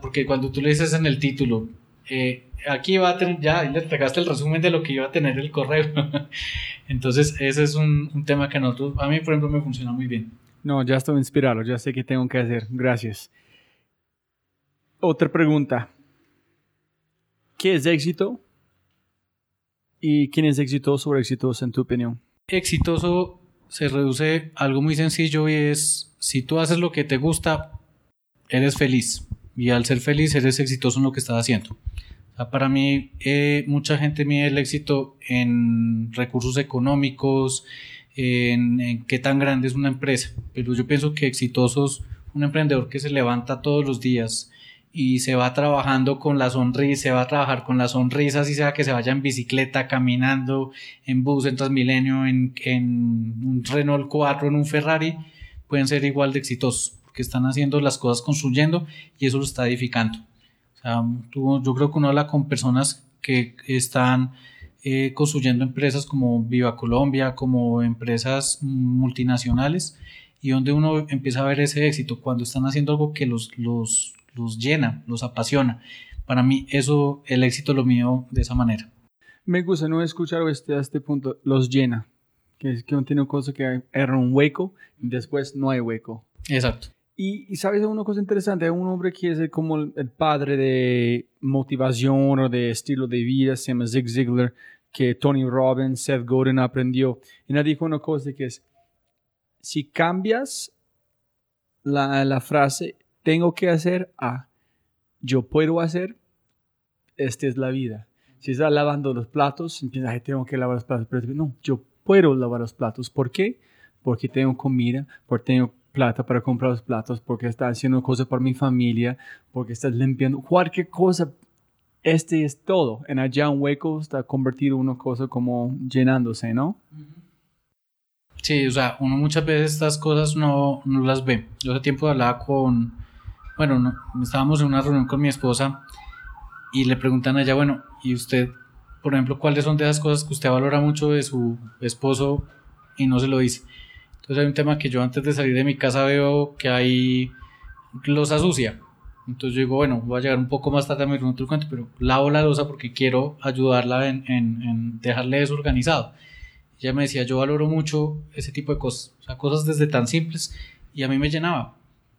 Porque cuando tú le dices en el título, eh, aquí va a tener, ya le entregaste el resumen de lo que iba a tener el correo. Entonces, ese es un, un, tema que a nosotros, a mí, por ejemplo, me funciona muy bien. No, ya estoy inspirado, ya sé qué tengo que hacer. Gracias. Otra pregunta. ¿Qué es éxito? ¿Y quién es exitoso o exitoso en tu opinión? Exitoso se reduce a algo muy sencillo y es, si tú haces lo que te gusta, eres feliz. Y al ser feliz, eres exitoso en lo que estás haciendo para mí, eh, mucha gente mide el éxito en recursos económicos, en, qué tan grande es una empresa, pero yo pienso que exitoso es un emprendedor que se levanta todos los días y se va trabajando con la sonrisa, se va a trabajar con la sonrisa, así sea que se vaya en bicicleta, caminando, en bus, en Transmilenio, en, en un Renault 4, en un Ferrari, pueden ser igual de exitosos, porque están haciendo las cosas construyendo y eso lo está edificando yo creo que uno habla con personas que están eh, construyendo empresas como Viva Colombia, como empresas multinacionales, y donde uno empieza a ver ese éxito cuando están haciendo algo que los, los, los llena, los apasiona. Para mí eso, el éxito lo mío de esa manera. Me gusta no escuchar este, a este punto, los llena, que es que no tiene cosa que era un hueco y después no hay hueco. Exacto. Y, sabes una cosa interesante, hay un hombre que es como el padre de motivación o de estilo de vida, se llama Zig Ziglar, que Tony Robbins, Seth Godin aprendió. Y él dijo una cosa que es, si cambias la, la frase, tengo que hacer A, yo puedo hacer, esta es la vida. Si estás lavando los platos, empiezas, ay, tengo que lavar los platos, pero no, yo puedo lavar los platos. ¿Por qué? Porque tengo comida, porque tengo plata para comprar los platos, porque estás haciendo cosas para mi familia, porque estás limpiando cualquier cosa. este es todo. En allá un hueco está convertido en una cosa como llenándose, ¿no? Sí, o sea, uno muchas veces estas cosas no, no las ve. Yo hace tiempo hablaba con, bueno, no, estábamos en una reunión con mi esposa y le preguntan a ella, bueno, ¿y usted, por ejemplo, cuáles son de esas cosas que usted valora mucho de su esposo y no se lo dice? Entonces hay un tema que yo antes de salir de mi casa veo que hay losa sucia. Entonces yo digo, bueno, voy a llegar un poco más tarde a mi otro cuento, pero lavo la losa porque quiero ayudarla en, en, en dejarle desorganizado. Ella me decía, yo valoro mucho ese tipo de cosas, o sea, cosas desde tan simples y a mí me llenaba,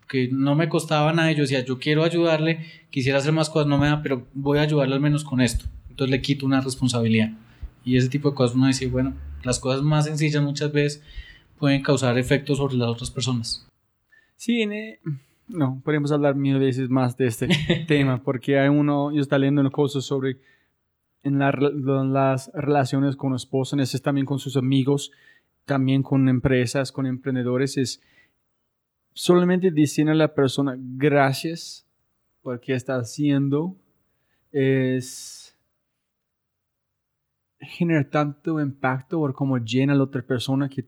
que no me costaba nada. Yo decía, yo quiero ayudarle, quisiera hacer más cosas, no me da, pero voy a ayudarle al menos con esto. Entonces le quito una responsabilidad. Y ese tipo de cosas uno dice, bueno, las cosas más sencillas muchas veces pueden causar efectos sobre las otras personas. Sí, no, podemos hablar mil veces más de este tema, porque hay uno, yo está leyendo cosas sobre en, las relaciones con esposos, es también con sus amigos, también con empresas, con emprendedores, es solamente decirle a la persona gracias por qué está haciendo, es generar tanto impacto por cómo llena a la otra persona que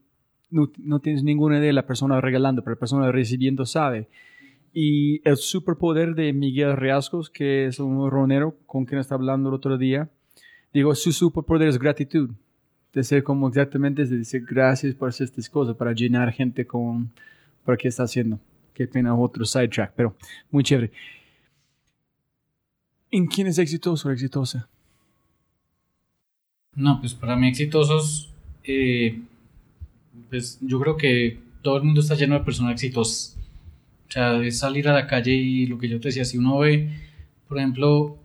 no, tienes ninguna idea de la persona regalando, pero la persona recibiendo sabe. Y el superpoder de Miguel Riascos, que es un ronero con quien está hablando el otro día, digo, su superpoder es gratitud. De ser como exactamente, es de decir gracias por hacer estas cosas, para llenar gente con, por qué está haciendo. Qué pena otro sidetrack, pero muy chévere. ¿En quién es exitoso o exitosa? No, pues para mí exitosos, eh, pues yo creo que todo el mundo está lleno de personas exitosas. O sea, es salir a la calle y lo que yo te decía, si uno ve, por ejemplo,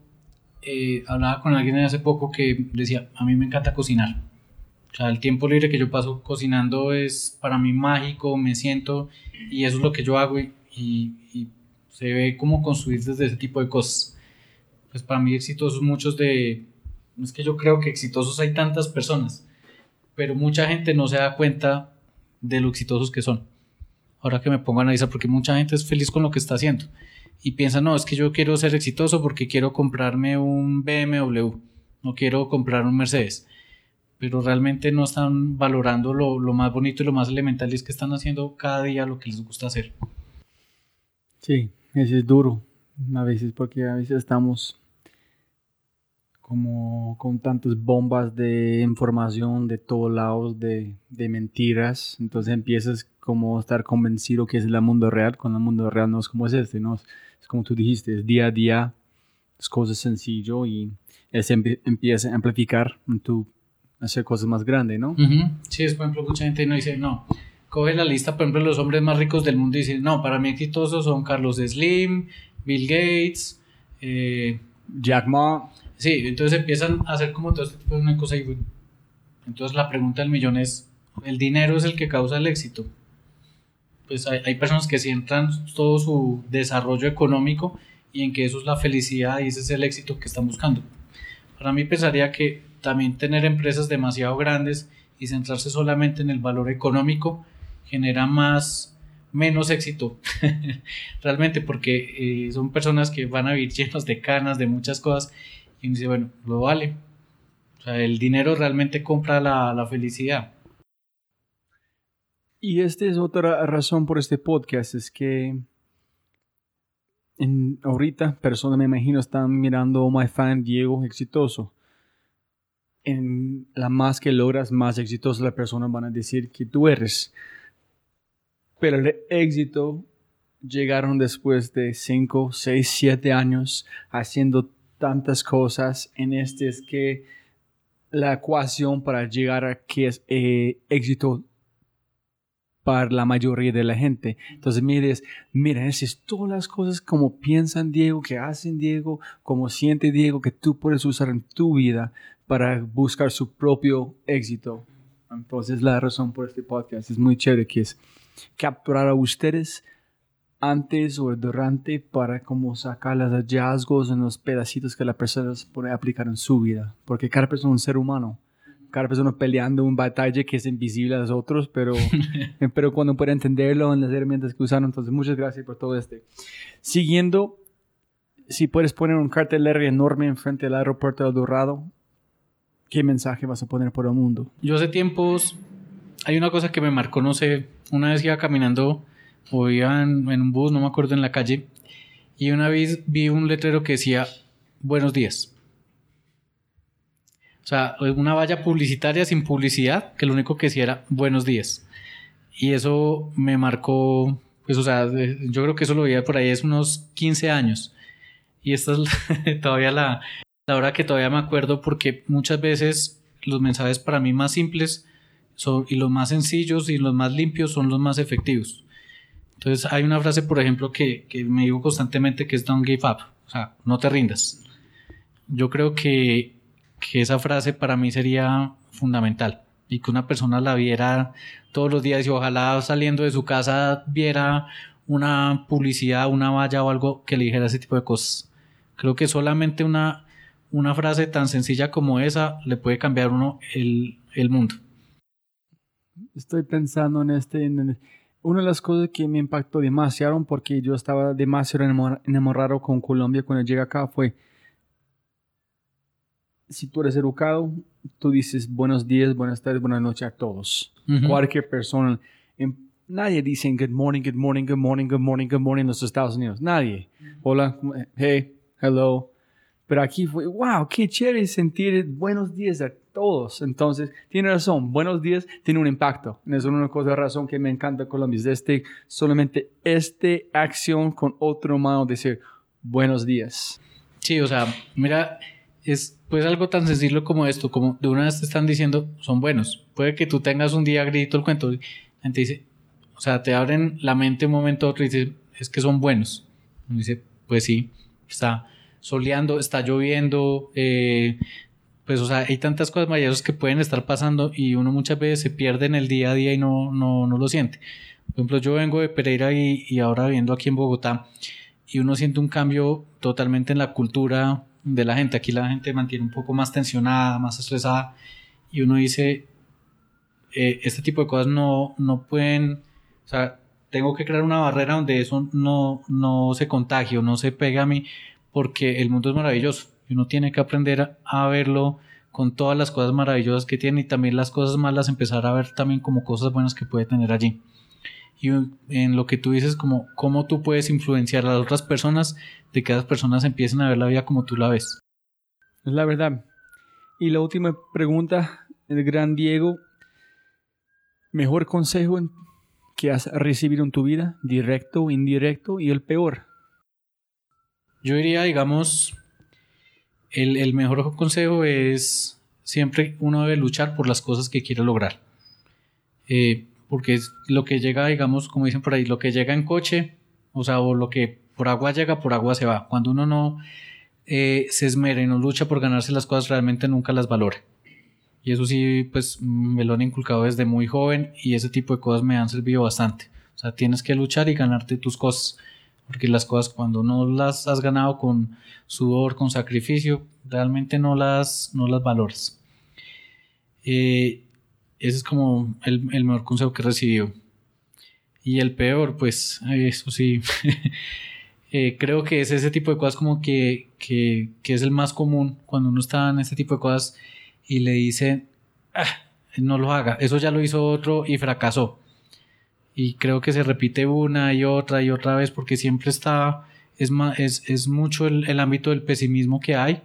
eh, hablaba con alguien hace poco que decía, a mí me encanta cocinar. O sea, el tiempo libre que yo paso cocinando es para mí mágico, me siento y eso es lo que yo hago y, y, se ve como construir desde ese tipo de cosas. Pues para mí exitosos muchos de... Es que yo creo que exitosos hay tantas personas, pero mucha gente no se da cuenta de lo exitosos que son. Ahora que me pongo a analizar, porque mucha gente es feliz con lo que está haciendo y piensa, no, es que yo quiero ser exitoso porque quiero comprarme un BMW, no quiero comprar un Mercedes. Pero realmente no están valorando lo, lo más bonito y lo más elemental y es que están haciendo cada día lo que les gusta hacer. Sí, eso es duro a veces porque a veces estamos como con tantas bombas de información de todos lados, de, de, mentiras. Entonces empiezas como a estar convencido que es el mundo real, cuando el mundo real no es como es este, ¿no? Es como tú dijiste, es día a día, es cosas sencillo y se empieza a amplificar en tu hacer cosas más grandes, ¿no? Sí, es por ejemplo, mucha gente no dice, no, coge la lista, por ejemplo, los hombres más ricos del mundo y dice, no, para mí exitosos son Carlos Slim, Bill Gates, eh, Jack Ma Sí, entonces empiezan a hacer como todo este tipo de una cosa y entonces la pregunta del millón es, ¿el dinero es el que causa el éxito? Pues hay, personas que centran todo su desarrollo económico y en que eso es la felicidad y ese es el éxito que están buscando. Para mí pensaría que también tener empresas demasiado grandes y centrarse solamente en el valor económico genera más menos éxito realmente porque eh, son personas que van a vivir llenos de canas de muchas cosas y dice, bueno, lo vale. O sea, el dinero realmente compra la, la felicidad. Y esta es otra razón por este podcast, es que en, ahorita personas me imagino están mirando oh, My Fan Diego exitoso. En la más que logras, más exitosa la persona van a decir que tú eres. Pero el éxito llegaron después de 5, 6, 7 años haciendo tantas cosas en este es que la ecuación para llegar a que es eh, éxito para la mayoría de la gente. Entonces, mires, mira, es todas las cosas como piensan Diego, que hacen Diego, como siente Diego, que tú puedes usar en tu vida para buscar su propio éxito. Entonces, la razón por este podcast es muy chévere, que es capturar a ustedes antes o durante para como sacar los hallazgos en los pedacitos que la persona puede aplicar en su vida. Porque cada persona es un ser humano. Cada persona peleando un batalla que es invisible a los otros, pero, pero cuando puede entenderlo en las herramientas que usaron. Entonces, muchas gracias por todo este. Siguiendo, si puedes poner un cartel enorme enfrente del aeropuerto de Dorado, ¿qué mensaje vas a poner por el mundo? Yo hace tiempos, hay una cosa que me marcó, no sé, una vez iba caminando o iba en, en un bus, no me acuerdo, en la calle, y una vez vi un letrero que decía, buenos días. O sea, una valla publicitaria sin publicidad, que lo único que decía era buenos días. Y eso me marcó, pues, o sea, yo creo que eso lo veía por ahí es unos 15 años. Y esta es todavía la, la hora que todavía me acuerdo porque muchas veces los mensajes para mí más simples son, y los más sencillos y los más limpios son los más efectivos. Entonces hay una frase, por ejemplo, que, que me digo constantemente que es don't give up, o sea, no te rindas. Yo creo que que esa frase para mí sería fundamental y que una persona la viera todos los días y ojalá saliendo de su casa viera una publicidad, una valla o algo que le dijera ese tipo de cosas. Creo que solamente una, una frase tan sencilla como esa le puede cambiar uno el, el mundo. Estoy pensando en este, en, una de las cosas que me impactó demasiado porque yo estaba demasiado enamorado con Colombia cuando llegué acá fue si tú eres educado, tú dices buenos días, buenas tardes, buenas noches a todos. Cualquier persona. nadie dice good morning, good morning, good morning, good morning, good morning en los Estados Unidos. Nadie. Hola, hey, hello. Pero aquí fue, wow, qué chévere sentir buenos días a todos. Entonces, tiene razón, buenos días tiene un impacto. Es una cosa de razón que me encanta Colombia. Es este, solamente esta acción con otro mano decir buenos días. Sí, o sea, mira, es pues algo tan sencillo como esto, como de una vez te están diciendo, son buenos. Puede que tú tengas un día grito el cuento, la gente dice, o sea, te abren la mente un momento otro y dice, es que son buenos. Y dice, pues sí, está soleando, está lloviendo, eh, pues o sea, hay tantas cosas maravillosas que pueden estar pasando y uno muchas veces se pierde en el día a día y no, no, no lo siente. Por ejemplo, yo vengo de Pereira y, ahora viviendo aquí en Bogotá y uno siente un cambio totalmente en la cultura de la gente. Aquí la gente mantiene un poco más tensionada, más estresada y uno dice, eh, este tipo de cosas no, no pueden, o sea, tengo que crear una barrera donde eso no, no se contagie o no se pega a mí porque el mundo es maravilloso y uno tiene que aprender a verlo con todas las cosas maravillosas que tiene y también las cosas malas empezar a ver también como cosas buenas que puede tener allí y en lo que tú dices como cómo tú puedes influenciar a las otras personas de que las personas empiecen a ver la vida como tú la ves. Es la verdad. Y la última pregunta, el gran Diego, mejor consejo que has recibido en tu vida, directo o indirecto, y el peor. Yo diría, digamos, el, mejor consejo es siempre uno debe luchar por las cosas que quiere lograr. Eh, porque es lo que llega, digamos, como dicen por ahí, lo que llega en coche, o sea, o lo que por agua llega, por agua se va. Cuando uno no eh, se esmera y no lucha por ganarse las cosas, realmente nunca las valora. Y eso sí, pues me lo han inculcado desde muy joven y ese tipo de cosas me han servido bastante. O sea, tienes que luchar y ganarte tus cosas. Porque las cosas cuando no las has ganado con sudor, con sacrificio, realmente no las, no las valoras. Eh, ese es como el, mejor consejo que he recibido. Y el peor, pues, eso sí. Eh, creo que es ese tipo de cosas como que, que, es el más común cuando uno está en este tipo de cosas y le dice, ah, no lo haga, eso ya lo hizo otro y fracasó. Y creo que se repite una y otra y otra vez porque siempre está, es, es, es mucho el, el ámbito del pesimismo que hay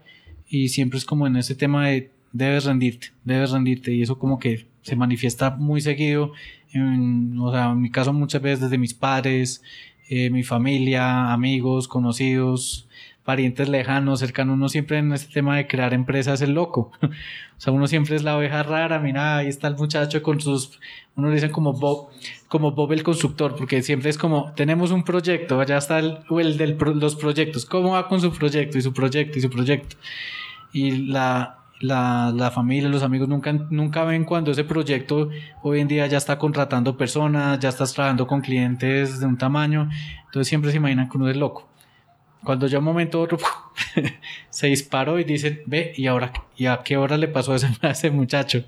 y siempre es como en ese tema de debes rendirte, debes rendirte y eso como que se manifiesta muy seguido, en, o sea, en mi caso muchas veces desde mis padres, eh, mi familia, amigos, conocidos, parientes lejanos, cercanos, uno siempre en este tema de crear empresas es el loco. o sea, uno siempre es la oveja rara, mira, ahí está el muchacho con sus, uno le dicen como Bob, como Bob el constructor, porque siempre es como, tenemos un proyecto, allá está el, el de los proyectos, ¿cómo va con su proyecto y su proyecto y su proyecto? Y la, la, la, familia, los amigos nunca, nunca ven cuando ese proyecto hoy en día ya está contratando personas, ya estás trabajando con clientes de un tamaño, entonces siempre se imaginan que uno es loco. Cuando ya un momento otro se disparó y dicen, ve, ¿y ahora y a qué hora le pasó a ese, a ese muchacho?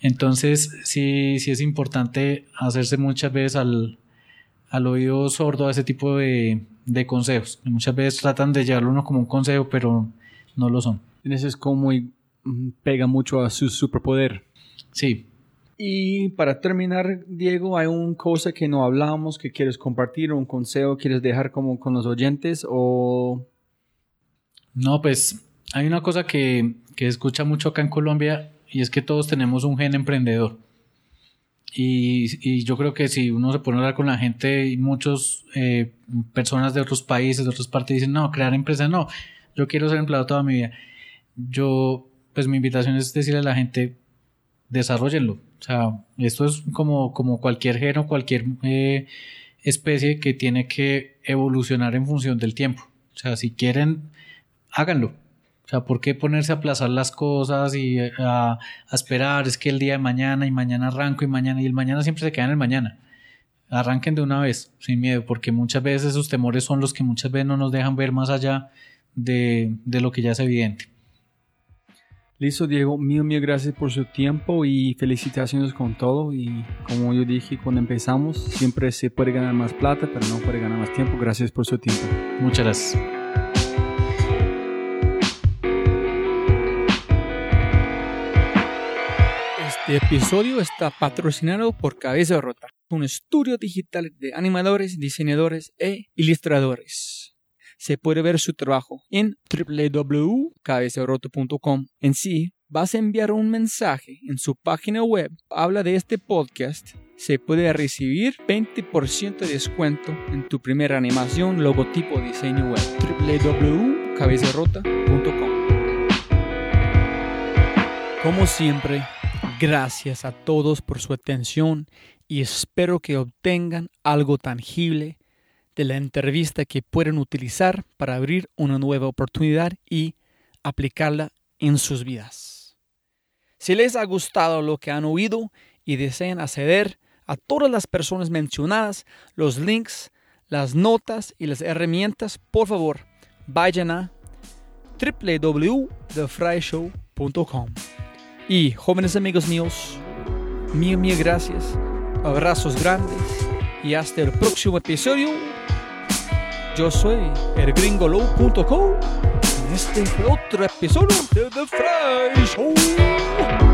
Entonces sí, sí es importante hacerse muchas veces al, al oído sordo a ese tipo de, de consejos. Muchas veces tratan de llevarlo uno como un consejo, pero no lo son. Eso es como mm, pega mucho a su superpoder. Sí. Y para terminar, Diego, ¿hay una cosa que no hablamos que quieres compartir, un consejo quieres dejar como con los oyentes o...? No, pues hay una cosa que, que escucha mucho acá en Colombia y es que todos tenemos un gen emprendedor. Y, y, yo creo que si uno se pone a hablar con la gente y muchas eh, personas de otros países, de otras partes, dicen, no, crear empresa, no, yo quiero ser empleado toda mi vida. Yo, pues mi invitación es decirle a la gente, desarrollenlo. O sea, esto es como, como cualquier género, cualquier eh, especie que tiene que evolucionar en función del tiempo. O sea, si quieren, háganlo. O sea, ¿por qué ponerse a aplazar las cosas y a, esperar? Es que el día de mañana y mañana arranco y mañana y el mañana siempre se queda en el mañana. Arranquen de una vez, sin miedo, porque muchas veces esos temores son los que muchas veces no nos dejan ver más allá de, de lo que ya es evidente. Listo, Diego, mil, mil gracias por su tiempo y felicitaciones con todo. Y como yo dije cuando empezamos, siempre se puede ganar más plata, pero no puede ganar más tiempo. Gracias por su tiempo. Muchas gracias. Este episodio está patrocinado por Cabeza Rota, un estudio digital de animadores, diseñadores e ilustradores. Se puede ver su trabajo en www.cabezarota.com. En sí, vas a enviar un mensaje en su página web, habla de este podcast, se puede recibir 20% de descuento en tu primera animación, logotipo, diseño web. www.cabezarota.com. Como siempre, Gracias a todos por su atención y espero que obtengan algo tangible de la entrevista que pueden utilizar para abrir una nueva oportunidad y aplicarla en sus vidas. Si les ha gustado lo que han oído y desean acceder a todas las personas mencionadas, los links, las notas y las herramientas, por favor, vayan a www.thefryshow.com. Y jóvenes amigos míos, mil, mil gracias, abrazos grandes y hasta el próximo episodio. Yo soy elgringolow.com y este fue otro episodio de The Fry Show.